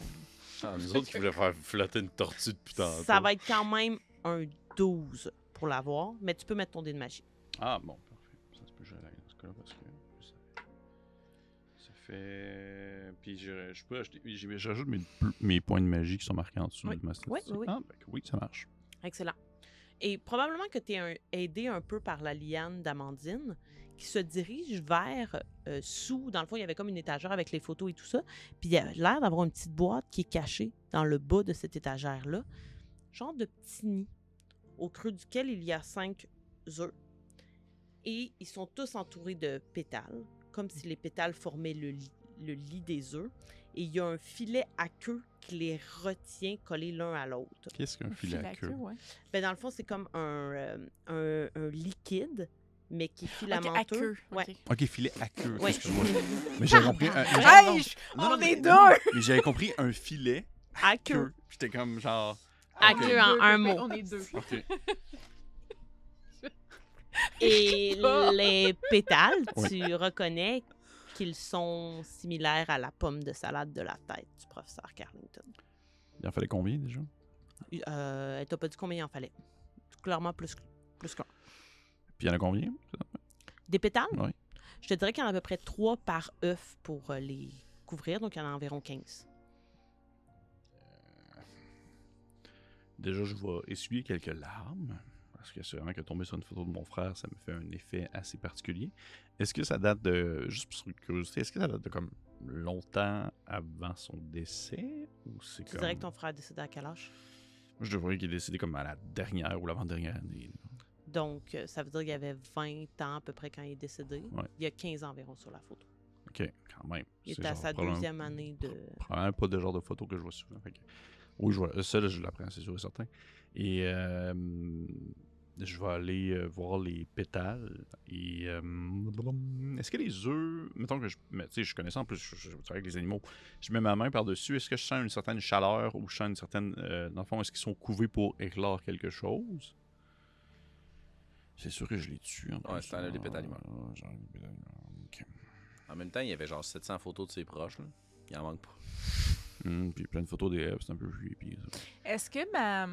[SPEAKER 1] Ah, nous autres qui voulaient faire flotter une tortue depuis tantôt.
[SPEAKER 2] Ça va être quand même un 12 pour l'avoir, mais tu peux mettre ton dé de magie.
[SPEAKER 3] Ah, bon, parfait. Ça se peut gérer dans ce cas-là parce que ça, ça fait. Puis je, je peux acheter. j'ai- J'ajoute mes, mes points de magie qui sont marqués en dessous
[SPEAKER 2] Oui.
[SPEAKER 3] de ma statistique.
[SPEAKER 2] Oui, oui, oui.
[SPEAKER 3] Ah, ben, oui, ça marche.
[SPEAKER 2] Excellent. Et probablement que tu es aidé un peu par la liane d'Amandine qui se dirige vers euh, sous. Dans le fond, il y avait comme une étagère avec les photos et tout ça. Puis il y a l'air d'avoir une petite boîte qui est cachée dans le bas de cette étagère-là. Genre de petit nid au creux duquel il y a cinq œufs. Et ils sont tous entourés de pétales, comme si les pétales formaient le lit, le lit des œufs. Et il y a un filet à queue qui les retient collés l'un à l'autre.
[SPEAKER 3] Qu'est-ce qu'un filet à queue?
[SPEAKER 4] ouais.
[SPEAKER 2] Ben, dans le fond, c'est comme un, euh, un, un liquide, mais qui est filamenteux.
[SPEAKER 4] à queue.
[SPEAKER 2] Ouais.
[SPEAKER 4] ok.
[SPEAKER 3] Ok, filet à queue.
[SPEAKER 2] Ouais.
[SPEAKER 3] Excuse-moi. <laughs> Mais j'avais compris. Un, mais j'avais-
[SPEAKER 4] Hey,
[SPEAKER 3] non,
[SPEAKER 4] je-
[SPEAKER 3] non, non,
[SPEAKER 4] on
[SPEAKER 3] mais-
[SPEAKER 4] est deux!
[SPEAKER 3] non, Mais j'avais compris un filet
[SPEAKER 2] À
[SPEAKER 3] à
[SPEAKER 2] queue.
[SPEAKER 3] queue. J'étais comme genre.
[SPEAKER 2] À
[SPEAKER 3] Ok.
[SPEAKER 2] queue en un mot.
[SPEAKER 4] On est deux.
[SPEAKER 3] Ok. <laughs>
[SPEAKER 2] Et les pétales,
[SPEAKER 3] Oui.
[SPEAKER 2] tu reconnais qu'ils sont similaires à la pomme de salade de la tête du professeur Carlington.
[SPEAKER 3] Il en fallait combien déjà?
[SPEAKER 2] Euh, elle t'a pas dit combien il en fallait. Clairement plus, plus qu'un.
[SPEAKER 3] Puis il y en a combien?
[SPEAKER 2] Des pétales?
[SPEAKER 3] Oui.
[SPEAKER 2] Je te dirais qu'il y en a à peu près trois par œuf pour euh, les couvrir, donc il y en a environ 15.
[SPEAKER 3] Déjà, je vais essuyer quelques larmes. Parce que c'est vraiment que tomber sur une photo de mon frère, ça me fait un effet assez particulier. Est-ce que ça date de. Juste pour curiosité, est-ce que ça date de comme longtemps avant son décès? Ou c'est
[SPEAKER 2] Tu
[SPEAKER 3] comme.
[SPEAKER 2] dirais que ton frère est décédé à quel âge?
[SPEAKER 3] Moi, je devrais qu'il est décédé comme à la dernière ou l'avant-dernière année. là.
[SPEAKER 2] Donc, euh, ça veut dire qu'il y avait 20 ans à peu près quand il est décédé.
[SPEAKER 3] Ouais.
[SPEAKER 2] Il y a 15 ans environ sur la photo.
[SPEAKER 3] Ok, quand même.
[SPEAKER 2] Il était à sa deuxième année de...
[SPEAKER 3] Probablement pas de genre de photo que je vois souvent. Oui, je vois. Ça, là, je l'apprends, c'est sûr et certain. Et euh, je vais aller euh, voir les pétales. Et euh, est-ce que les œufs, mettons que je, mais, tu sais, je connais ça en plus, je, je, je travaille avec les animaux. Je mets ma main par-dessus. Est-ce que je sens une certaine chaleur ou je sens une certaine, euh, dans le fond, est-ce qu'ils sont couvés pour éclore quelque chose? C'est sûr que je les tue. En
[SPEAKER 1] Ouais, c'est les pétales humains.
[SPEAKER 3] Ah.
[SPEAKER 1] En même temps, il y avait genre 700 photos de ses proches. Là. Il en manque pas.
[SPEAKER 3] Hum, puis plein de photos d'élèves, c'est un peu creepy.
[SPEAKER 4] Est-ce que ma,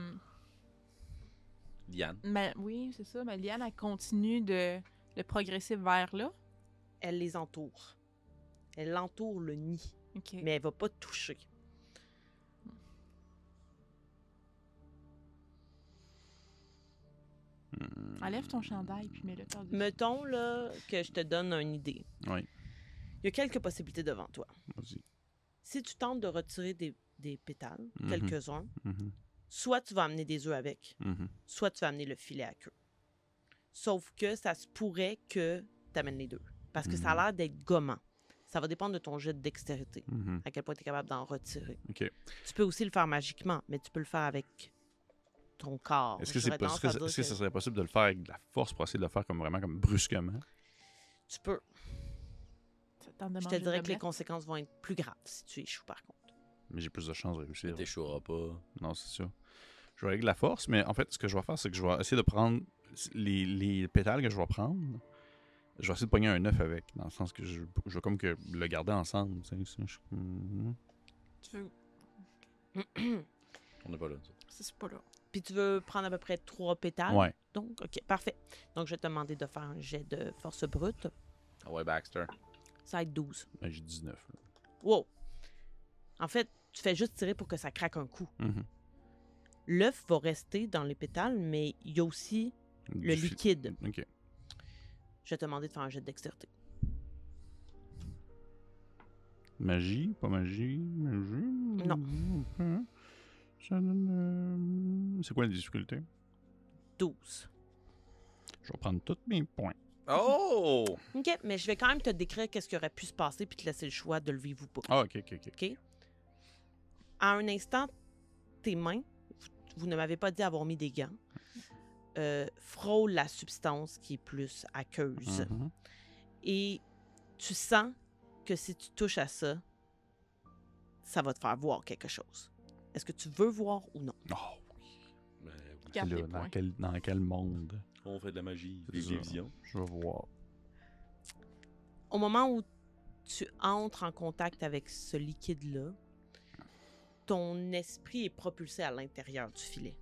[SPEAKER 1] Liane.
[SPEAKER 4] ma- Oui, c'est ça. Ma liane, elle continue de, de progresser vers là?
[SPEAKER 2] Elle les entoure. Elle entoure le nid,
[SPEAKER 4] OK.
[SPEAKER 2] mais elle va pas toucher.
[SPEAKER 3] Hum.
[SPEAKER 4] Enlève ton chandail puis mets-le par-dessus.
[SPEAKER 2] Mettons là que je te donne une idée.
[SPEAKER 3] Oui,
[SPEAKER 2] Il y a quelques possibilités devant toi.
[SPEAKER 3] vas-y.
[SPEAKER 2] Si tu tentes de retirer des, des pétales,
[SPEAKER 3] Mhm.
[SPEAKER 2] quelques-uns,
[SPEAKER 3] Mhm,
[SPEAKER 2] soit tu vas amener des œufs avec,
[SPEAKER 3] mhm.
[SPEAKER 2] soit tu vas amener le filet à queue. Sauf que ça se pourrait que tu amènes les deux. Parce que ça a l'air d'être gommant. Ça va dépendre de ton jet de dextérité, à quel point tu es capable d'en retirer.
[SPEAKER 3] Ok.
[SPEAKER 2] Tu peux aussi le faire magiquement, mais tu peux le faire avec ton corps.
[SPEAKER 3] Est-ce que,
[SPEAKER 2] dire
[SPEAKER 3] que,
[SPEAKER 2] que
[SPEAKER 3] ça serait possible de le faire avec de la force pour essayer de le faire comme vraiment comme brusquement?
[SPEAKER 2] Tu peux.
[SPEAKER 4] De
[SPEAKER 2] Je te dirais
[SPEAKER 4] de
[SPEAKER 2] que les conséquences vont être plus graves si tu échoues, par contre.
[SPEAKER 3] Mais j'ai plus de chances de réussir.
[SPEAKER 1] T'échoueras pas.
[SPEAKER 3] Non, c'est sûr. Je vais avec la force, mais en fait, ce que je vais faire, c'est que je vais essayer de prendre les, les pétales que je vais prendre. Je vais essayer de pogner un œuf avec, dans le sens que je, je vais comme que le garder ensemble. tu sais, ça, je-.
[SPEAKER 4] Tu veux.
[SPEAKER 1] On n'est pas là. ça.
[SPEAKER 4] C'est c'est pas là.
[SPEAKER 2] Puis tu veux prendre à peu près trois pétales?
[SPEAKER 3] Ouais.
[SPEAKER 2] Donc, OK, parfait. Donc, je vais te demander de faire un jet de force brute.
[SPEAKER 1] Ah ouais, Baxter.
[SPEAKER 2] Ça va être 12.
[SPEAKER 3] Ben, J'ai 19. là.
[SPEAKER 2] Wow! En fait, tu fais juste tirer pour que ça craque un coup.
[SPEAKER 3] Mhm.
[SPEAKER 2] L'œuf va rester dans les pétales, mais il y a aussi le
[SPEAKER 3] Du fi-
[SPEAKER 2] liquide.
[SPEAKER 3] Ok.
[SPEAKER 2] Je vais te demander de faire un jet de dextérité.
[SPEAKER 3] Magie, pas magie, magie?
[SPEAKER 2] Non.
[SPEAKER 3] Ça donne, euh, C'est quoi la difficulté?
[SPEAKER 2] 12.
[SPEAKER 3] Je vais prendre tous mes points.
[SPEAKER 1] Oh!
[SPEAKER 2] OK, mais je vais quand même te décrire qu'est-ce qui aurait pu se passer puis te laisser le choix de le vivre ou pas.
[SPEAKER 3] Ah, ok, ok, ok.
[SPEAKER 2] OK? À un instant, tes mains, vous, ne m'avez pas dit avoir mis des gants, euh, frôlent la substance qui est plus aqueuse.
[SPEAKER 3] Mhm.
[SPEAKER 2] Et tu sens que si tu touches à ça, ça va te faire voir quelque chose. Est-ce que tu veux voir ou non?
[SPEAKER 3] Oh,
[SPEAKER 1] oui.
[SPEAKER 4] Garde
[SPEAKER 3] là, dans, quel, dans quel monde?
[SPEAKER 1] On fait de la magie, des visions.
[SPEAKER 3] je vais voir?
[SPEAKER 2] Au moment où tu entres en contact avec ce liquide-là, ton esprit est propulsé à l'intérieur du filet.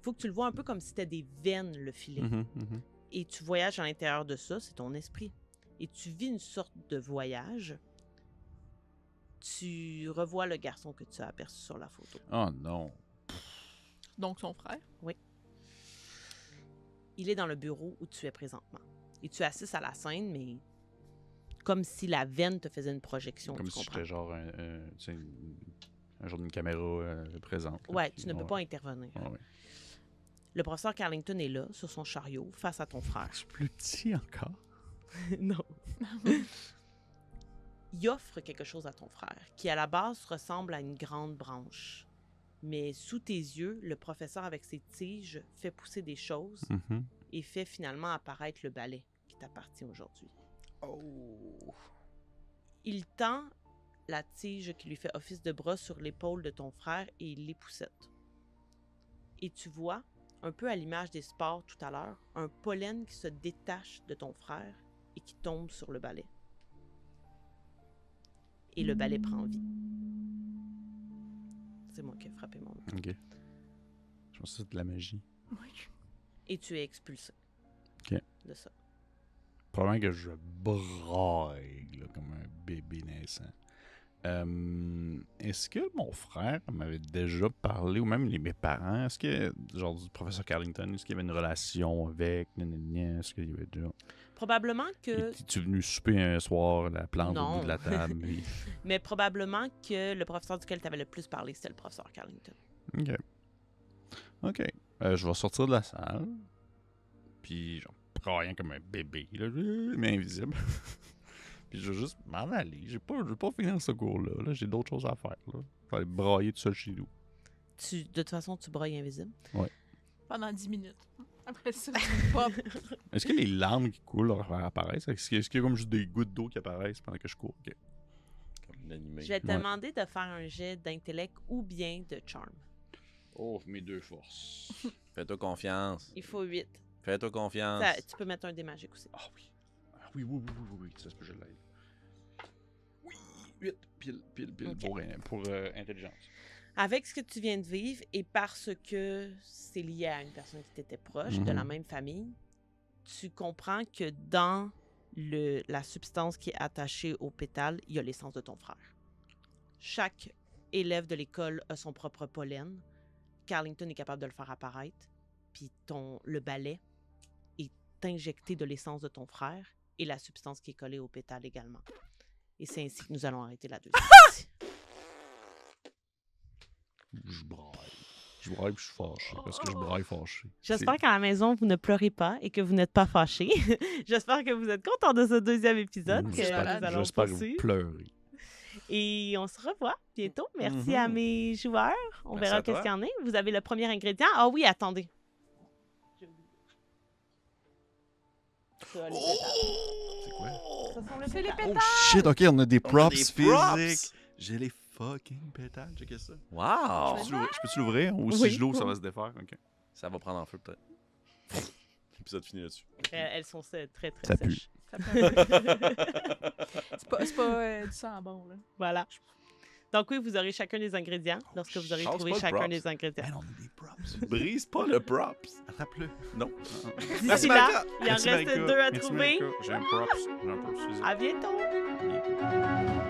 [SPEAKER 2] Il faut que tu le vois un peu comme si c'était des veines, le filet.
[SPEAKER 3] Mhm, mhm.
[SPEAKER 2] Et tu voyages à l'intérieur de ça, c'est ton esprit. Et tu vis une sorte de voyage. Tu revois le garçon que tu as aperçu sur la photo.
[SPEAKER 3] Oh non.
[SPEAKER 4] Donc, son frère?
[SPEAKER 2] Il est dans le bureau où tu es présentement. Et tu assistes à la scène, mais comme si la veine te faisait une projection.
[SPEAKER 3] Comme
[SPEAKER 2] tu
[SPEAKER 3] si j'étais genre un, un, genre d'une caméra euh, présente. là,
[SPEAKER 2] Ouais,
[SPEAKER 3] puis-
[SPEAKER 2] tu ne peux pas intervenir.
[SPEAKER 3] Ouais, ouais.
[SPEAKER 2] Le professeur Carlington est là, sur son chariot, face à ton frère.
[SPEAKER 3] Je suis plus petit encore. <laughs>
[SPEAKER 2] non. Il offre quelque chose à ton frère, qui à la base ressemble à une grande branche. Mais sous tes yeux, le professeur avec ses tiges fait pousser des choses
[SPEAKER 3] Mhm.
[SPEAKER 2] et fait finalement apparaître le balai qui t'appartient aujourd'hui.
[SPEAKER 1] Oh!
[SPEAKER 2] Il tend la tige qui lui fait office de bras sur l'épaule de ton frère et il l'époussette. Et tu vois, un peu à l'image des sports tout à l'heure, un pollen qui se détache de ton frère et qui tombe sur le balai. Et le balai prend vie. C'est moi qui ai frappé mon micro.
[SPEAKER 3] Ok. Je pense que c'est de la magie.
[SPEAKER 4] Oui.
[SPEAKER 2] Et tu es expulsé.
[SPEAKER 3] Ok.
[SPEAKER 2] De ça.
[SPEAKER 3] Probablement que je braille là, comme un bébé naissant. Euh, est-ce que mon frère m'avait déjà parlé, ou même les, mes parents, est-ce que, genre du professeur Carlington, est-ce qu'il y avait une relation avec, est-ce qu'il y avait déjà...
[SPEAKER 2] Probablement que.
[SPEAKER 3] Es-tu venu souper un soir, la plante au bout de la table? puis- <laughs>
[SPEAKER 2] Mais probablement que le professeur duquel tu avais le plus parlé, c'était le professeur Carlington.
[SPEAKER 3] Ok. Ok. Euh, je vais sortir de la salle. Puis, genre, braillant comme un bébé, là, mais invisible. <laughs> puis, je vais juste m'en aller. J'ai pas, je vais pas finir ce cours-là. Là. J'ai d'autres choses à faire. Là. Je vais aller brailler tout seul chez nous.
[SPEAKER 2] Tu, de toute façon, tu brailles invisible.
[SPEAKER 4] Pendant 10 minutes. Après ça. <laughs>
[SPEAKER 3] Est-ce que les larmes qui coulent leur faire apparaître? Est-ce qu'il y a- comme juste des gouttes d'eau qui apparaissent pendant que je cours? Ok.
[SPEAKER 1] Comme une animée.
[SPEAKER 2] Je vais te
[SPEAKER 3] Ouais.
[SPEAKER 2] demander de faire un jet d'intellect ou bien de charm.
[SPEAKER 3] Oh, mes deux forces. <laughs>
[SPEAKER 1] Fais-toi confiance.
[SPEAKER 2] Il faut 8.
[SPEAKER 1] Fais-toi confiance.
[SPEAKER 2] Ça- tu peux mettre un dé magique aussi.
[SPEAKER 3] Ah oui. Ah oui, oui, oui, oui, oui, oui. Ça se peut que je l'aide. Oui, 8, pile, pile, pile pour, euh, pour euh, intelligence.
[SPEAKER 2] Avec ce que tu viens de vivre et parce que c'est lié à une personne qui t'était proche, de la
[SPEAKER 3] Mhm.
[SPEAKER 2] même famille, tu comprends que dans le, la substance qui est attachée au pétale, il y a l'essence de ton frère. Chaque élève de l'école a son propre pollen. Carlington est capable de le faire apparaître. Puis ton, le balai est injecté de l'essence de ton frère et la substance qui est collée au pétale également. Et c'est ainsi que nous allons arrêter la deuxième partie.
[SPEAKER 3] Je braille. Je braille puis je suis fâché. Parce que je braille fâché.
[SPEAKER 2] J'espère qu'à la maison, vous ne pleurez pas et que vous n'êtes pas fâchés. <laughs> J'espère que vous êtes contents de ce deuxième épisode que
[SPEAKER 3] j'espère- que vous pleurez.
[SPEAKER 2] Et on se revoit bientôt. Merci
[SPEAKER 1] Mhm.
[SPEAKER 2] à mes joueurs. On
[SPEAKER 1] Merci
[SPEAKER 2] verra qu'est-ce qu'il y en a. Vous avez le premier ingrédient. Ah oui, attendez. Ça, les pétales.
[SPEAKER 3] C'est
[SPEAKER 2] les pétales.
[SPEAKER 4] pétales.
[SPEAKER 3] Oh shit, ok, on a des props physiques.
[SPEAKER 1] J'ai les
[SPEAKER 3] fucking pétale. Check ça.
[SPEAKER 1] Wow!
[SPEAKER 3] Je peux-tu l'ouvrir- Je peux-tu l'ouvrir? Ou si
[SPEAKER 4] Oui.
[SPEAKER 3] je l'ouvre, ça va se défaire? Ok.
[SPEAKER 1] Ça va prendre en feu, peut-être. <laughs> L'épisode finit là-dessus.
[SPEAKER 2] Elles, elles sont très, très
[SPEAKER 3] Ça pue.
[SPEAKER 2] sèches.
[SPEAKER 4] Ça <laughs> <laughs> c'est pas, c'est pas euh, du sang bon, là.
[SPEAKER 2] Voilà. Donc oui, vous aurez chacun des ingrédients lorsque vous aurez trouvé chacun des ingrédients.
[SPEAKER 3] Man, on a des props. <laughs>
[SPEAKER 1] Brise pas le props.
[SPEAKER 3] Attrape-le.
[SPEAKER 1] Non.
[SPEAKER 2] D'ici
[SPEAKER 1] Merci,
[SPEAKER 2] là, il en
[SPEAKER 3] Merci,
[SPEAKER 2] reste deux à
[SPEAKER 3] Merci,
[SPEAKER 2] trouver.
[SPEAKER 3] J'ai un props. J'ai un props. excusez.
[SPEAKER 2] À bientôt!
[SPEAKER 3] Bientôt.